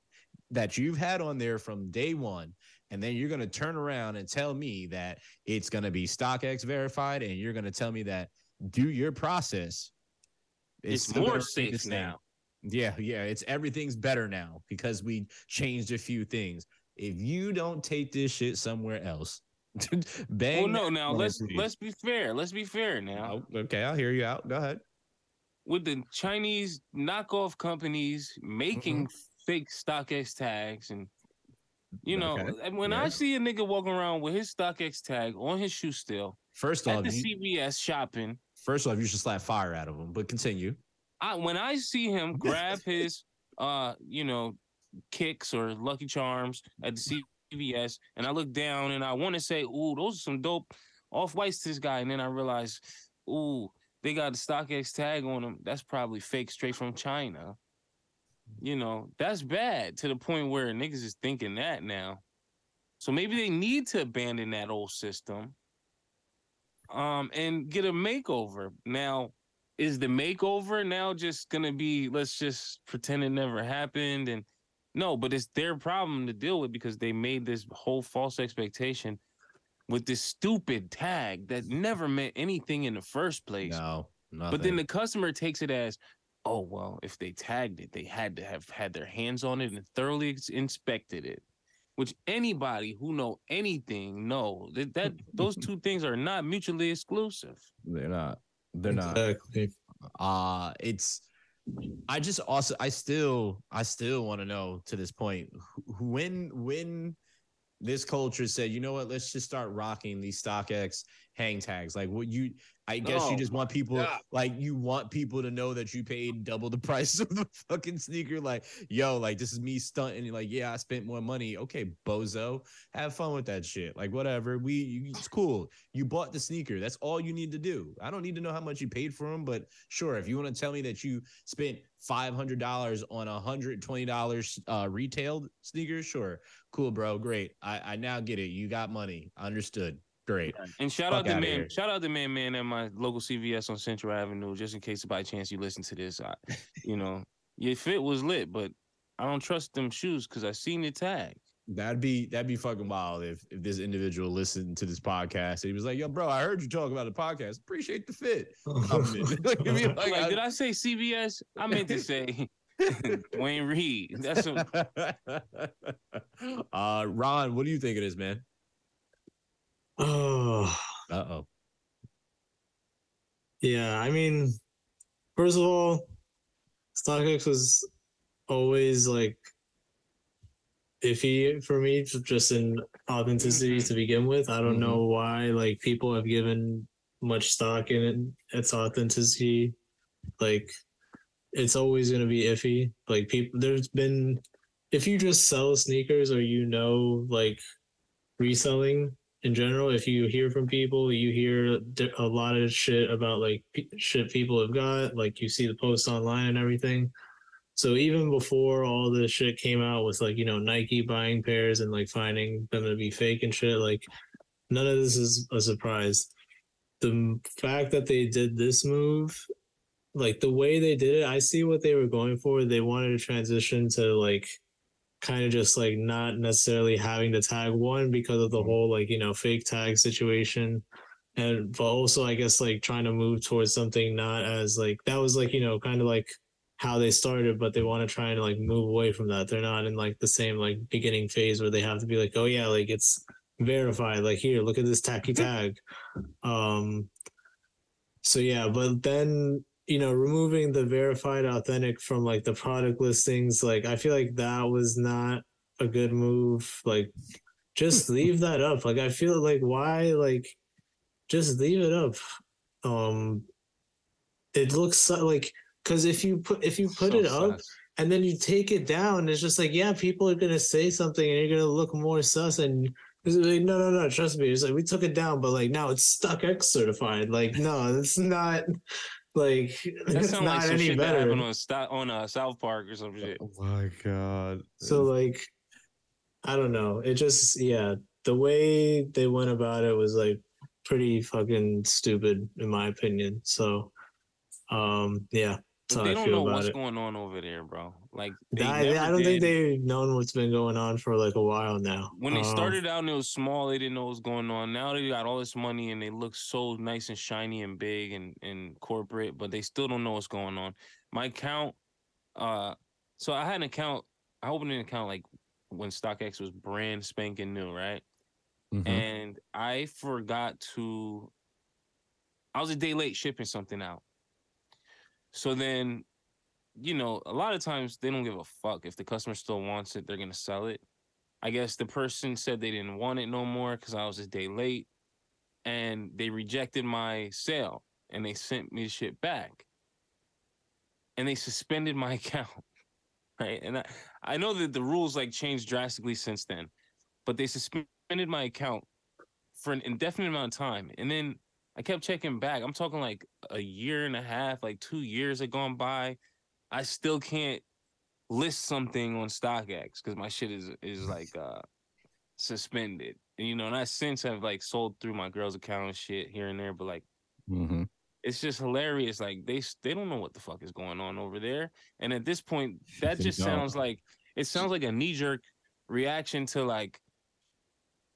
that you've had on there from day one and then you're going to turn around and tell me that it's going to be StockX verified, and you're going to tell me that do your process. It's, still more gonna remain the safe now. Yeah, yeah, it's everything's better now because we changed a few things. If you don't take this shit somewhere else, bang. Well, no, now let's page. let's be fair. Let's be fair now. Oh, okay, I'll hear you out. Go ahead. With the Chinese knockoff companies making mm-hmm. fake StockX tags, and you know, Okay, when I see a nigga walking around with his StockX tag on his shoe still First at off, the you, CVS shopping, first off, you should slap fire out of them. But continue. I when I see him grab his uh, you know, kicks or Lucky Charms at the CVS, and I look down and I want to say, "Ooh, those are some dope off whites to this guy," and then I realize, "Ooh, they got the StockX tag on them. That's probably fake, straight from China." You know, that's bad to the point where niggas is thinking that now. So maybe they need to abandon that old system, um, and get a makeover. Now, is the makeover now just gonna be let's just pretend it never happened and no but it's their problem to deal with because they made this whole false expectation with this stupid tag that never meant anything in the first place No, nothing. but then the customer takes it as oh well if they tagged it they had to have had their hands on it and thoroughly inspected it which anybody who know anything know that, that those two things are not mutually exclusive they're not. They're not. Exactly. uh it's i just also i still i still want to know to this point when when this culture said, you know what? Let's just start rocking these StockX hang tags. Like what you I guess Oh you just want people God. like you want people to know that you paid double the price of the fucking sneaker. Like, yo, like this is me stunting. Like, yeah, I spent more money. Okay, bozo, have fun with that shit. Like, whatever. We, you, it's cool. You bought the sneaker. That's all you need to do. I don't need to know how much you paid for them, but sure, if you want to tell me that you spent five hundred dollars on a hundred twenty dollars uh, retailed sneakers, sure, cool, bro, great. I, I now get it. You got money. Understood. Great. And shout Fuck out to man, here. shout out to man, man at my local CVS on Central Avenue. Just in case by chance you listen to this, I, you know, your fit was lit, but I don't trust them shoes because I seen the tag. That'd be that'd be fucking wild if if this individual listened to this podcast and he was like, "Yo, bro, I heard you talk about the podcast. Appreciate the fit." Comment. Like, Like, like, did I say CVS? I meant to say Duane Reade. That's a, uh, Ron, what do you think of this, man? Oh, Uh oh. yeah. I mean, first of all, StockX was always like iffy for me, just in authenticity Mhm. to begin with. I don't Mhm. know why like people have given much stock in it, its authenticity. Like, it's always going to be iffy. Like, people, there's been, if you just sell sneakers or you know, like, reselling in general, if you hear from people, you hear a lot of shit about like p- shit people have got, like you see the posts online and everything. So even before all this shit came out with like, you know, Nike buying pairs and like finding them to be fake and shit, like none of this is a surprise. The fact that they did this move, like the way they did it, I see what they were going for. They wanted to transition to like kind of just like not necessarily having to tag one because of the whole like you know fake tag situation. And but also i guess like trying to move towards something not as like that was like you know kind of like how they started but they want to try and like move away from that. They're not in like the same like beginning phase where they have to be like oh yeah like it's verified. Like here look at this tacky tag. Um so yeah but then you know removing the verified authentic from like the product listings like i feel like that was not a good move like just leave that up. Like i feel like why like just leave it up? Um it looks so, like because if you put if you put so it up and then you take it down it's just like yeah people are gonna say something and you're gonna look more sus and it's like, no no no trust me. It's like we took it down but like now it's StockX certified. Like no it's not like That sounds not like some any shit that better happened on Sto- on uh, South Park or some shit. Oh my god. so like i don't know it just yeah the way they went about it was like pretty fucking stupid in my opinion so um yeah that's they I don't know what's it. going on over there, bro. Like they I, never I don't think they've known what's been going on for like a while now. When they Um, started out and it was small, they didn't know what was going on. Now they got all this money and they look so nice and shiny and big and, and corporate, but they still don't know what's going on. My account, uh, so I had an account, I opened an account like when StockX was brand spanking new, right? Mhm. And I forgot to, I was a day late shipping something out. So then, you know, a lot of times they don't give a fuck. If the customer still wants it, they're going to sell it. I guess the person said they didn't want it no more because I was a day late and they rejected my sale and they sent me the shit back and they suspended my account. Right. And I, I know that the rules like changed drastically since then, but they suspended my account for an indefinite amount of time. And then I kept checking back. I'm talking like a year and a half, like two years had gone by. I still can't list something on StockX because my shit is is like uh suspended. And, you know, and I since have like sold through my girl's account and shit here and there, but like Mhm. it's just hilarious. Like they they don't know what the fuck is going on over there. And at this point, that They just don't. sounds like it sounds like a knee jerk reaction to like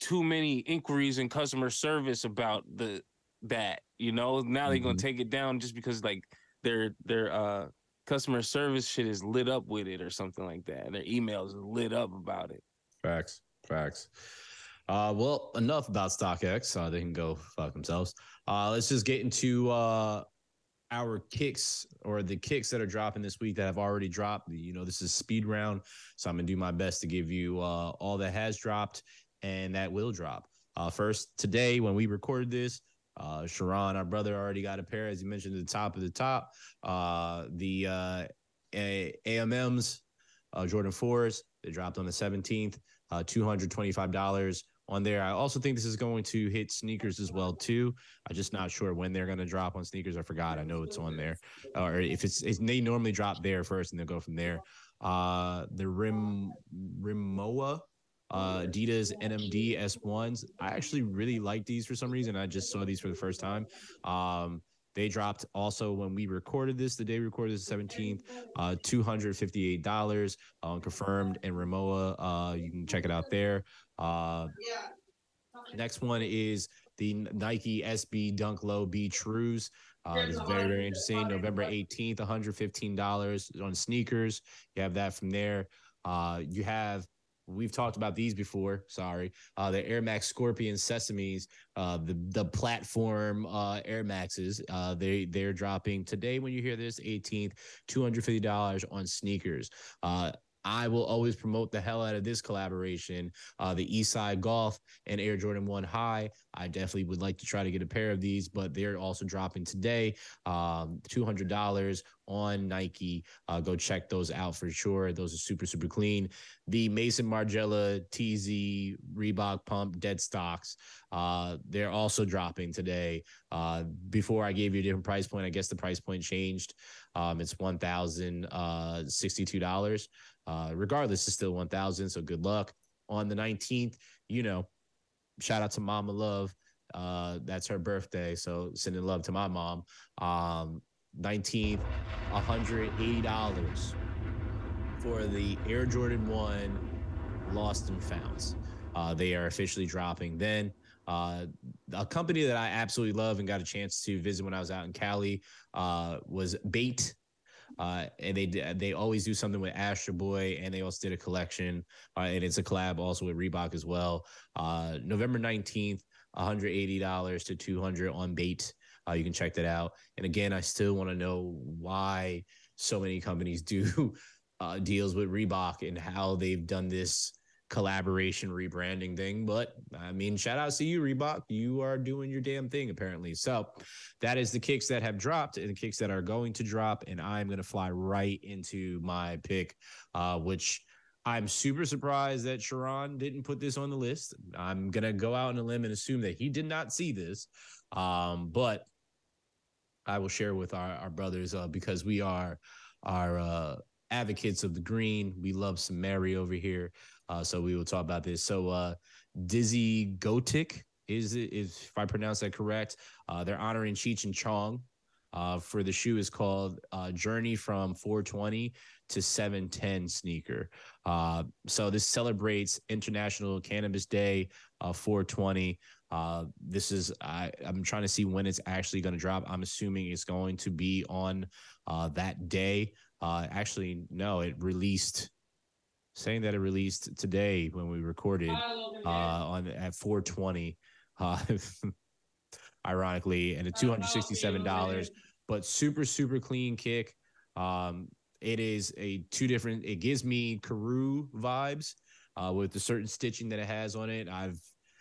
too many inquiries and customer service about the that. You know, now they're gonna Mhm. take it down just because like their their uh customer service shit is lit up with it or something like that. Their emails are lit up about it. Facts. Facts. Uh, well, enough about StockX. Uh, they can go fuck themselves. Uh, let's just get into uh, our kicks or the kicks that are dropping this week that have already dropped. You know, this is speed round, so I'm gonna do my best to give you uh, all that has dropped and that will drop. Uh, first today when we recorded this, uh, Sharon, our brother, already got a pair, as you mentioned, at the top of the top. Uh, the uh, a- AMMs, uh, Jordan 4s, they dropped on the 17th, uh, $225 on there. I also think this is going to hit sneakers as well too. I'm just not sure when they're going to drop on sneakers. I forgot. I know it's on there, or if it's, it's they normally drop there first and they'll go from there. Uh, the Rim Rimowa uh, Adidas NMD S1s. I actually really like these for some reason. I just saw these for the first time. Um, they dropped also when we recorded this, the day we recorded this, 17th, uh, $258 uh, confirmed in Rimowa. Uh, you can check it out there. Uh, next one is the Nike SB Dunk Low B Trues. Uh, is very, very interesting. November 18th, $115 on sneakers. You have that from there. Uh, you have We've talked about these before. Sorry, uh, the Air Max Scorpion Sesames, uh, the the platform uh, Air Maxes. Uh, they they're dropping today. When you hear this, 18th, 250 dollars on sneakers. Uh, I will always promote the hell out of this collaboration. Uh, the Eastside Golf and Air Jordan 1 High. I definitely would like to try to get a pair of these, but they're also dropping today. Um, $200 on Nike. Uh, go check those out for sure. Those are super, super clean. The Maison Margiela TZ Reebok Pump Dead Stocks. Uh, they're also dropping today. Uh, before I gave you a different price point, I guess the price point changed. Um, it's one thousand uh, regardless, it's still one thousand. So good luck on the nineteenth. You know, shout out to Mama Love. Uh, that's her birthday, so sending love to my mom. Um, 19th, $180 for the Air Jordan 1 Lost and Founds. Uh, they are officially dropping. Then uh, a company that I absolutely love and got a chance to visit when I was out in Cali uh, was Bait. Uh, and they they always do something with Astro Boy, and they also did a collection, uh, and it's a collab also with Reebok as well. Uh, November nineteenth, one hundred eighty dollars to two hundred on Bait. Uh, you can check that out. And again, I still want to know why so many companies do uh, deals with Reebok and how they've done this collaboration rebranding thing. But I mean, shout out to you, Reebok. You are doing your damn thing, apparently. So that is the kicks that have dropped and the kicks that are going to drop. And I'm going to fly right into my pick, uh, which I'm super surprised that Sharon didn't put this on the list. I'm going to go out on a limb and assume that he did not see this. Um, but I will share with our, our brothers uh, because we are our uh, advocates of the green. We love some Mary over here. Uh, so we will talk about this. So uh, Dizzy Gotik is is if I pronounce that correct. Uh, they're honoring Cheech and Chong. Uh, for the shoe is called uh, Journey from 420 to 710 sneaker. Uh, so this celebrates International Cannabis Day, uh, 420. Uh, this is I, I'm trying to see when it's actually going to drop. I'm assuming it's going to be on uh, that day. Actually, no, it released saying that it released today when we recorded uh, on at 420. Uh, ironically, and at $267, but super super clean kick. Um, it is a two different. It gives me Karoo vibes uh, with the certain stitching that it has on it. I've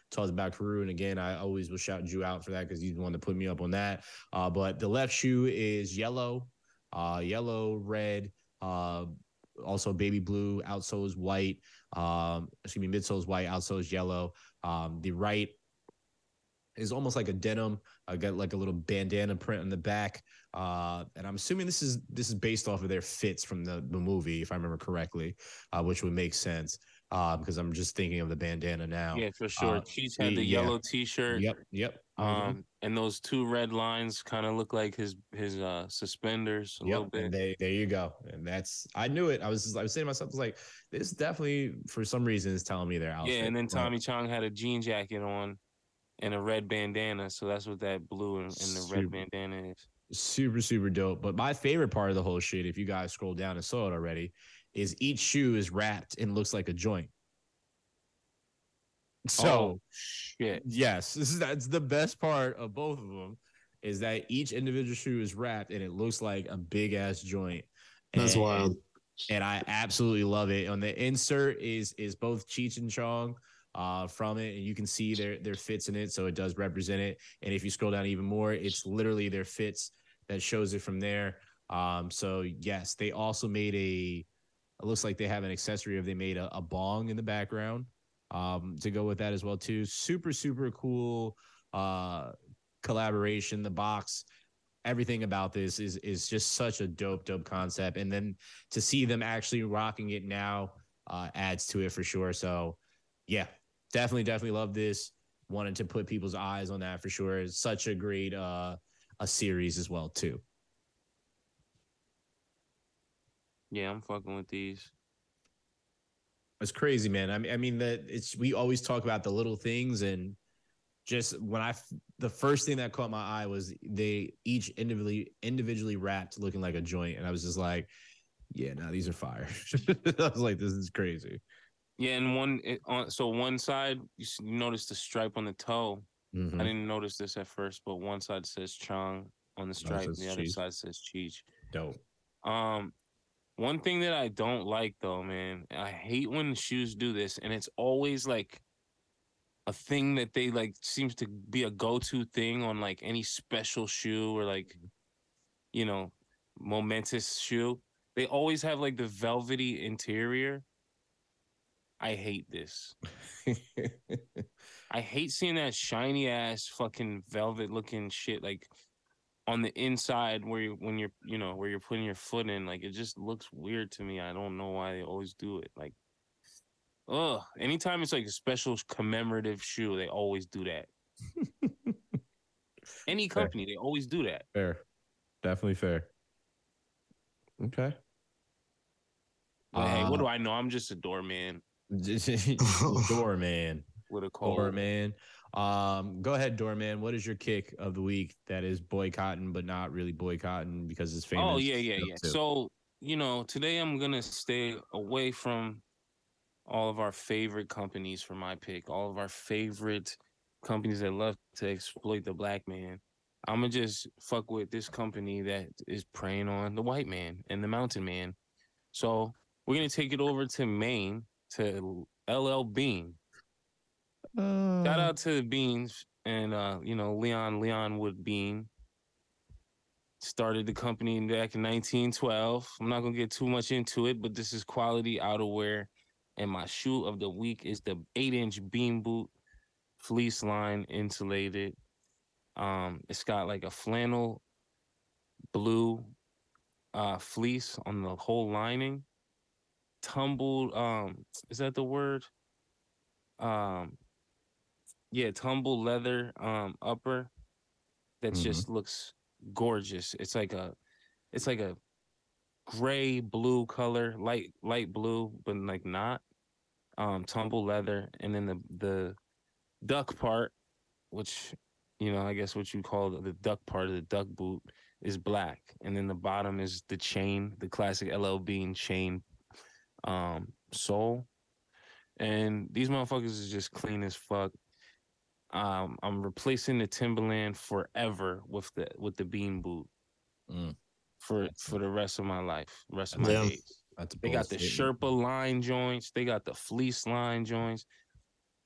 talked about Karoo, and again, I always will shout you out for that because he's the one that put me up on that. Uh, but the left shoe is yellow, uh, yellow, red, uh, also baby blue. Outsole is white. Um, excuse me, midsole is white. Outsole is yellow. Um, the right is almost like a denim. I got like a little bandana print on the back. Uh, and I'm assuming this is this is based off of their fits from the, the movie, if I remember correctly, uh, which would make sense. Um, because I'm just thinking of the bandana now. Yeah, for sure. Uh, Cheech had the yeah. yellow T-shirt. Yep, yep. Mhm. Um, and those two red lines kind of look like his his uh suspenders a little Yep, bit. and they, there you go. And that's I knew it. I was just, I was saying to myself, I was like, this definitely for some reason is telling me their outfit. yeah, and then Tommy Chong had a jean jacket on and a red bandana, so that's what that blue and, and the Super. red bandana is. super super dope but my favorite part of the whole shit if you guys scroll down and saw it already is each shoe is wrapped and looks like a joint so oh, shit. yes this is that's the best part of both of them is that each individual shoe is wrapped and it looks like a big ass joint That's And- wild. and I absolutely love it. On the insert is is both Cheech and Chong. uh, from it, and you can see their their fits in it, so it does represent it. And if you scroll down even more, it's literally their fits that shows it from there. Um, so yes, they also made a. It looks like they have an accessory of they made a, a bong in the background um, to go with that as well too. Super super cool uh, collaboration. The box, everything about this is is just such a dope dope concept, and then to see them actually rocking it now uh, adds to it for sure. So yeah, definitely definitely love this. Wanted to put people's eyes on that for sure. It's such a great uh, a series as well too. Yeah, I'm fucking with these. It's crazy, man. I mean, I mean that it's we always talk about the little things and just when I the first thing that caught my eye was they each individually individually wrapped looking like a joint, and I was just like, yeah, no, these are fire. I was like, this is crazy. Yeah, and one it, on so one side you, notice the stripe on the toe. Mhm. I didn't notice this at first, but one side says Chong on the stripe, and the other side says Cheech. Dope. Um, one thing that I don't like though, man, I hate when shoes do this, and it's always like a thing that they like seems to be a go-to thing on like any special shoe or like mm-hmm. you know momentous shoe. They always have like the velvety interior. I hate this. I hate seeing that shiny ass fucking velvet looking shit like on the inside where you when you're you know where you're putting your foot in like it just looks weird to me. I don't know why they always do it. Like ugh, anytime it's like a special commemorative shoe, they always do that. Any Fair. company, they always do that. fair. Definitely fair. Okay. But hey, what Uh, do I know? I'm just a doorman Doorman. with a cold. Doorman. Um, go ahead, Doorman. What is your kick of the week that is boycotting, but not really boycotting because it's famous? Oh yeah, yeah, yeah. too? So you know, today I'm gonna stay away from all of our favorite companies for my pick. All of our favorite companies that love to exploit the black man. I'm gonna just fuck with this company that is preying on the white man and the mountain man. So we're gonna take it over to Maine to LL Bean. Shout out to the Beans and uh, you know, Leon Leonwood Bean. Started the company back in 1912. I'm not gonna get too much into it, but this is quality outerwear. And my shoe of the week is the eight inch bean boot, fleece line insulated. Um, it's got like a flannel blue uh fleece on the whole lining. Tumbled, um, is that the word? Um, yeah, tumble leather um upper that Mhm. just looks gorgeous. It's like a it's like a gray blue color, light light blue, but like not. Um tumble leather and then the the duck part, which you know, I guess what you call the, the duck part of the duck boot is black. And then the bottom is the chain, the classic LL Bean chain um sole. And these motherfuckers is just clean as fuck. Um, I'm replacing the Timberland forever with the with the bean boot Mm. for for the rest of my life, rest of my Damn. days. That's They got the statement. Sherpa line joints, they got the fleece line joints.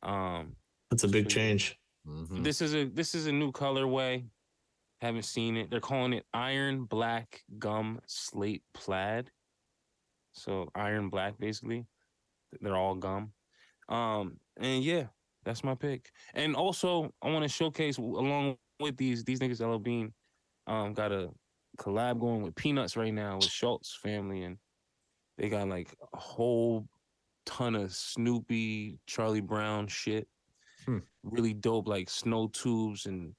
Um, That's a big change. Mhm. this is a this is a new colorway. Haven't seen it. They're calling it iron black gum slate plaid. So iron black basically. They're all gum. Um and yeah, that's my pick. And also I want to showcase along with these these niggas LL Bean um got a collab going with Peanuts right now with Schulz family and they got like a whole ton of Snoopy, Charlie Brown shit. Hmm. Really dope like snow tubes and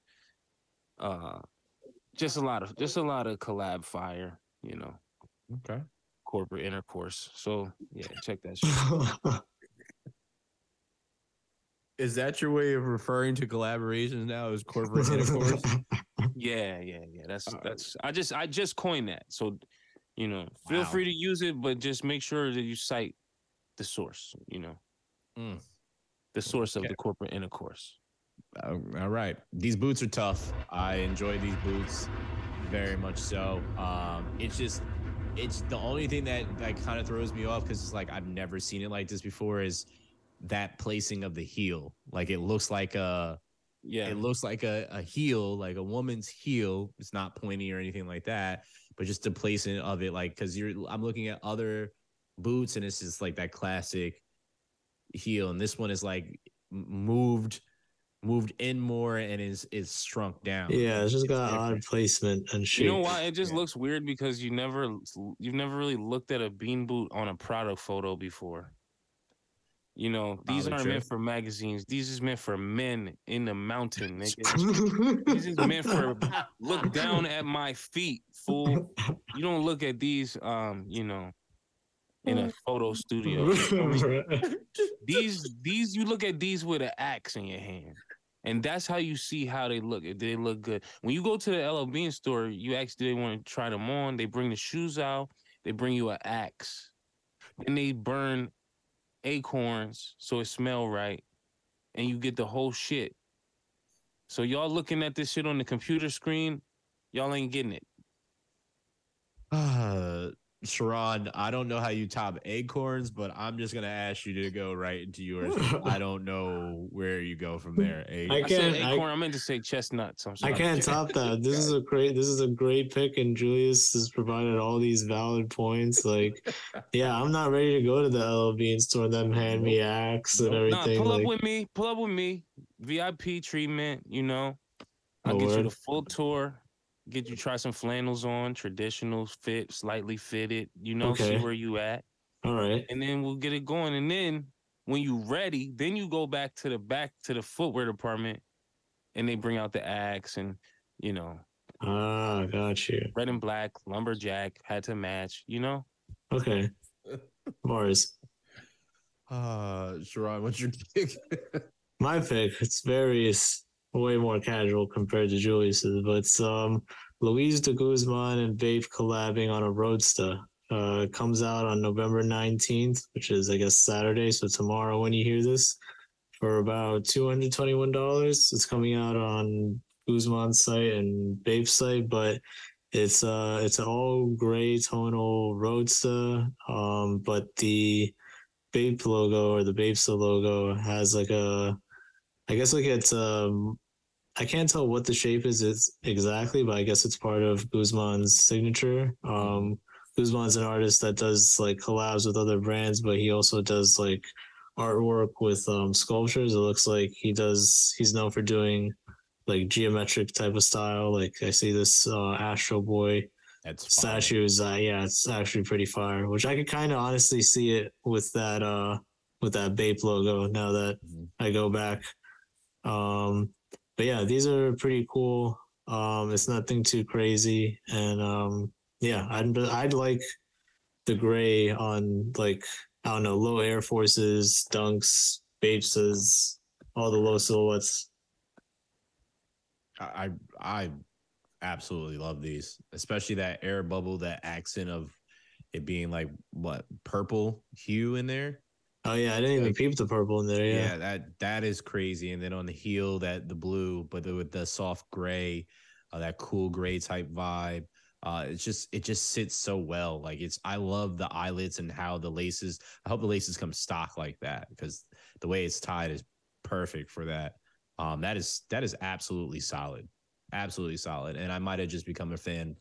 uh just a lot of just a lot of collab fire, you know, Okay. corporate intercourse. So yeah, check that shit. Is that your way of referring to collaborations now as corporate intercourse? Yeah, yeah, yeah. That's All right. that's I just I just coined that. So, you know, feel Wow. free to use it, but just make sure that you cite the source, you know. Mm. The source of the corporate intercourse. Uh, all right. These boots are tough. I enjoy these boots very much so. Um, it's just, it's the only thing that that kind of throws me off because it's like I've never seen it like this before. Is that placing of the heel. Like it looks like a Yeah. it looks like a, a heel, like a woman's heel. It's not pointy or anything like that, but just the placing of it, like because you're I'm looking at other boots and it's just like that classic heel, and this one is like moved moved in more and is is shrunk down. Yeah, it's just got different. odd placement and shape. You know why? It just Yeah. looks weird because you never you've never really looked at a bean boot on a product photo before. You know, these Probably aren't true. meant for magazines. These is meant for men in the mountain, nigga. These is meant for look down at my feet, fool. You don't look at these um, you know, in a photo studio. You feel me? these these you look at these with an axe in your hand and that's how you see how they look if they look good when you go to the LL Bean store you ask do they want to try them on they bring the shoes out they bring you an axe and they burn acorns so it smell right and you get the whole shit. So y'all looking at this shit on the computer screen y'all ain't getting it. Uh, Sharon, I don't know how you top acorns, but I'm just gonna ask you to go right into yours. I don't know where you go from there. A- I I, said can't- I- acorn I, meant to say chestnuts I'm I can't top that. This is a great. This is a great pick, and Julius has provided all these valid points. Like, yeah, I'm not ready to go to the LL Bean store them hand me axe and Nah, everything. pull like, up with me. Pull up with me. VIP treatment. You know, I'll get you the full tour. Get you try some flannels on, traditional fit, slightly fitted. You know, see where you at, all right. and then we'll get it going. And then when you ready, then you go back to the back to the footwear department, and they bring out the axe and you know, Ah, got you. red and black lumberjack had to match. You know, Okay. Mars. uh, Sharon, what's your pick? My pick, it's very it's way more casual compared to Julius's, but um Luis de Guzman and BAPE collabing on a Roadster. Uh comes out on November 19th, which is I guess Saturday, so tomorrow when you hear this, for about $221. It's coming out on Guzman's site and BAPE's site, but it's uh it's an all gray tonal Roadster. Um, but the BAPE logo or the BAPESTA logo has like a I guess like it's um I can't tell what the shape is it's exactly, but I guess it's part of Guzman's signature. Um Guzman's an artist that does like collabs with other brands, but he also does like artwork with um sculptures. It looks like he does he's known for doing like geometric type of style. Like I see this uh Astro Boy That's fine. statues uh yeah it's actually pretty fire which i could kind of honestly see it with that uh with that bape logo now that Mhm. i go back um but yeah these are pretty cool. Um it's nothing too crazy. And um yeah i'd i'd like the gray on like i don't know low air forces dunks bapes all the low silhouettes. I I absolutely love these, especially that air bubble, that accent of it being like what purple hue in there. Oh yeah i didn't even Like- peep the purple in there Yeah. yeah, that that is crazy. And then on the heel, that the blue, but the, with the soft gray, uh, that cool gray type vibe. Uh, it's just it just sits so well. Like it's I love the eyelets and how the laces. I hope the laces come stock like that because the way it's tied is perfect for that. Um, that is that is absolutely solid, absolutely solid. And I might have just become a fan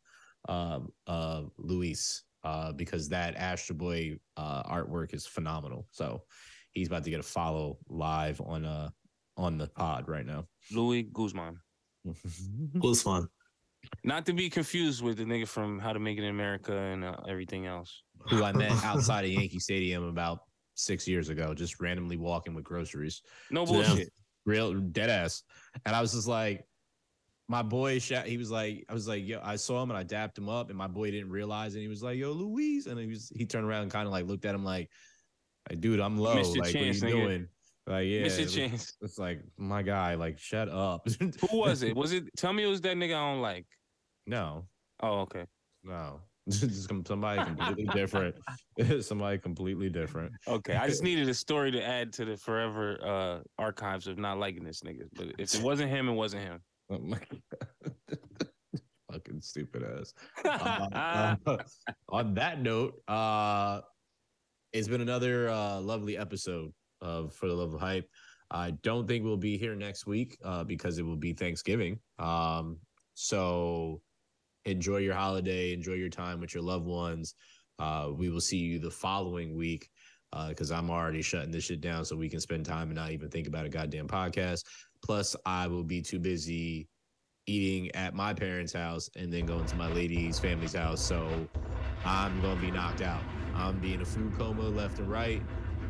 um, of Luis uh, because that Astro Boy uh, artwork is phenomenal. So he's about to get a follow live on uh on the pod right now. Louis Guzman. Guzman. Not to be confused with the nigga from How to Make It in America and uh, everything else. Who I met outside of Yankee Stadium about six years ago, just randomly walking with groceries. No Yeah. bullshit. real dead ass. And I was just like, my boy, he was like, I was like, yo, I saw him and I dapped him up, and my boy didn't realize, and he was like, yo, Louise, and he was, he turned around and kind of like looked at him like, dude, I'm low, like, chance, what are you nigga. doing? Like, yeah, it's, chance. it's like my guy, like, shut up. Who was it? Was it? Tell me it was that nigga I don't like. no, Oh, okay. no, just somebody completely different. somebody completely different. Okay. I just needed a story to add to the forever uh archives of not liking this nigga. But if it wasn't him, it wasn't him. Oh my God. Fucking stupid ass. Uh, uh, on that note, uh, it's been another uh, lovely episode of For the Love of Hype. I don't think we'll be here next week uh, because it will be Thanksgiving. Um, so enjoy your holiday, enjoy your time with your loved ones. Uh, we will see you the following week because uh, I'm already shutting this shit down so we can spend time and not even think about a goddamn podcast. Plus, I will be too busy eating at my parents' house and then going to my lady's family's house. So I'm going to be knocked out. I'm being a food coma left and right.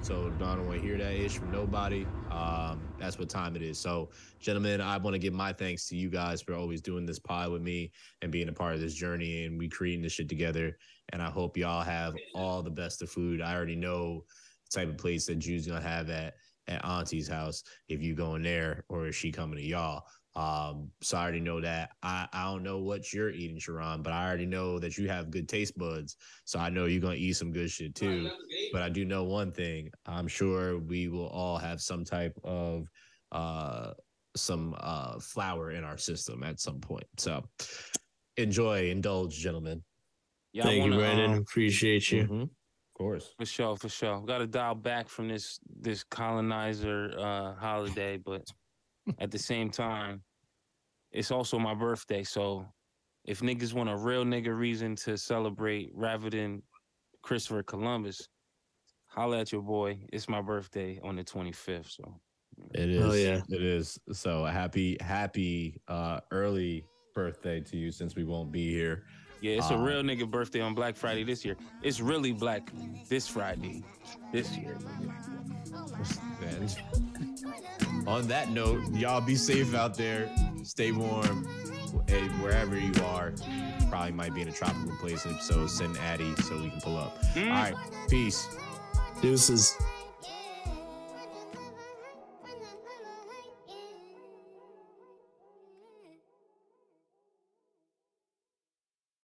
So I don't want to hear that ish from nobody. Um, that's what time it is. So, gentlemen, I want to give my thanks to you guys for always doing this pod with me and being a part of this journey and we creating this shit together. And I hope y'all have all the best of food. I already know the type of place that Jude's gonna have at at Auntie's house if you going there or is she coming to y'all. Um, so I already know that. I, I don't know what you're eating, Sharon, but I already know that you have good taste buds. So I know you're gonna eat some good shit too. But I do know one thing. I'm sure we will all have some type of uh some uh flour in our system at some point. So enjoy, indulge, gentlemen. Yeah, Thank wanna, you, Brandon. Um, Appreciate you. Mm-hmm. Of course. For sure, for sure. Got to dial back from this this colonizer uh holiday, but at the same time, it's also my birthday. So if niggas want a real nigga reason to celebrate rather than Christopher Columbus, holla at your boy. It's my birthday on the 25th. So it is. Oh, yeah. It is. So happy, happy uh early birthday to you since we won't be here. Yeah, it's a um, real nigga birthday on Black Friday this year. It's really black this Friday this year. on that note, y'all be safe out there. Stay warm wherever you are. Probably might be in a tropical place. so send Addy so we can pull up. Mm. All right. Peace. Deuces.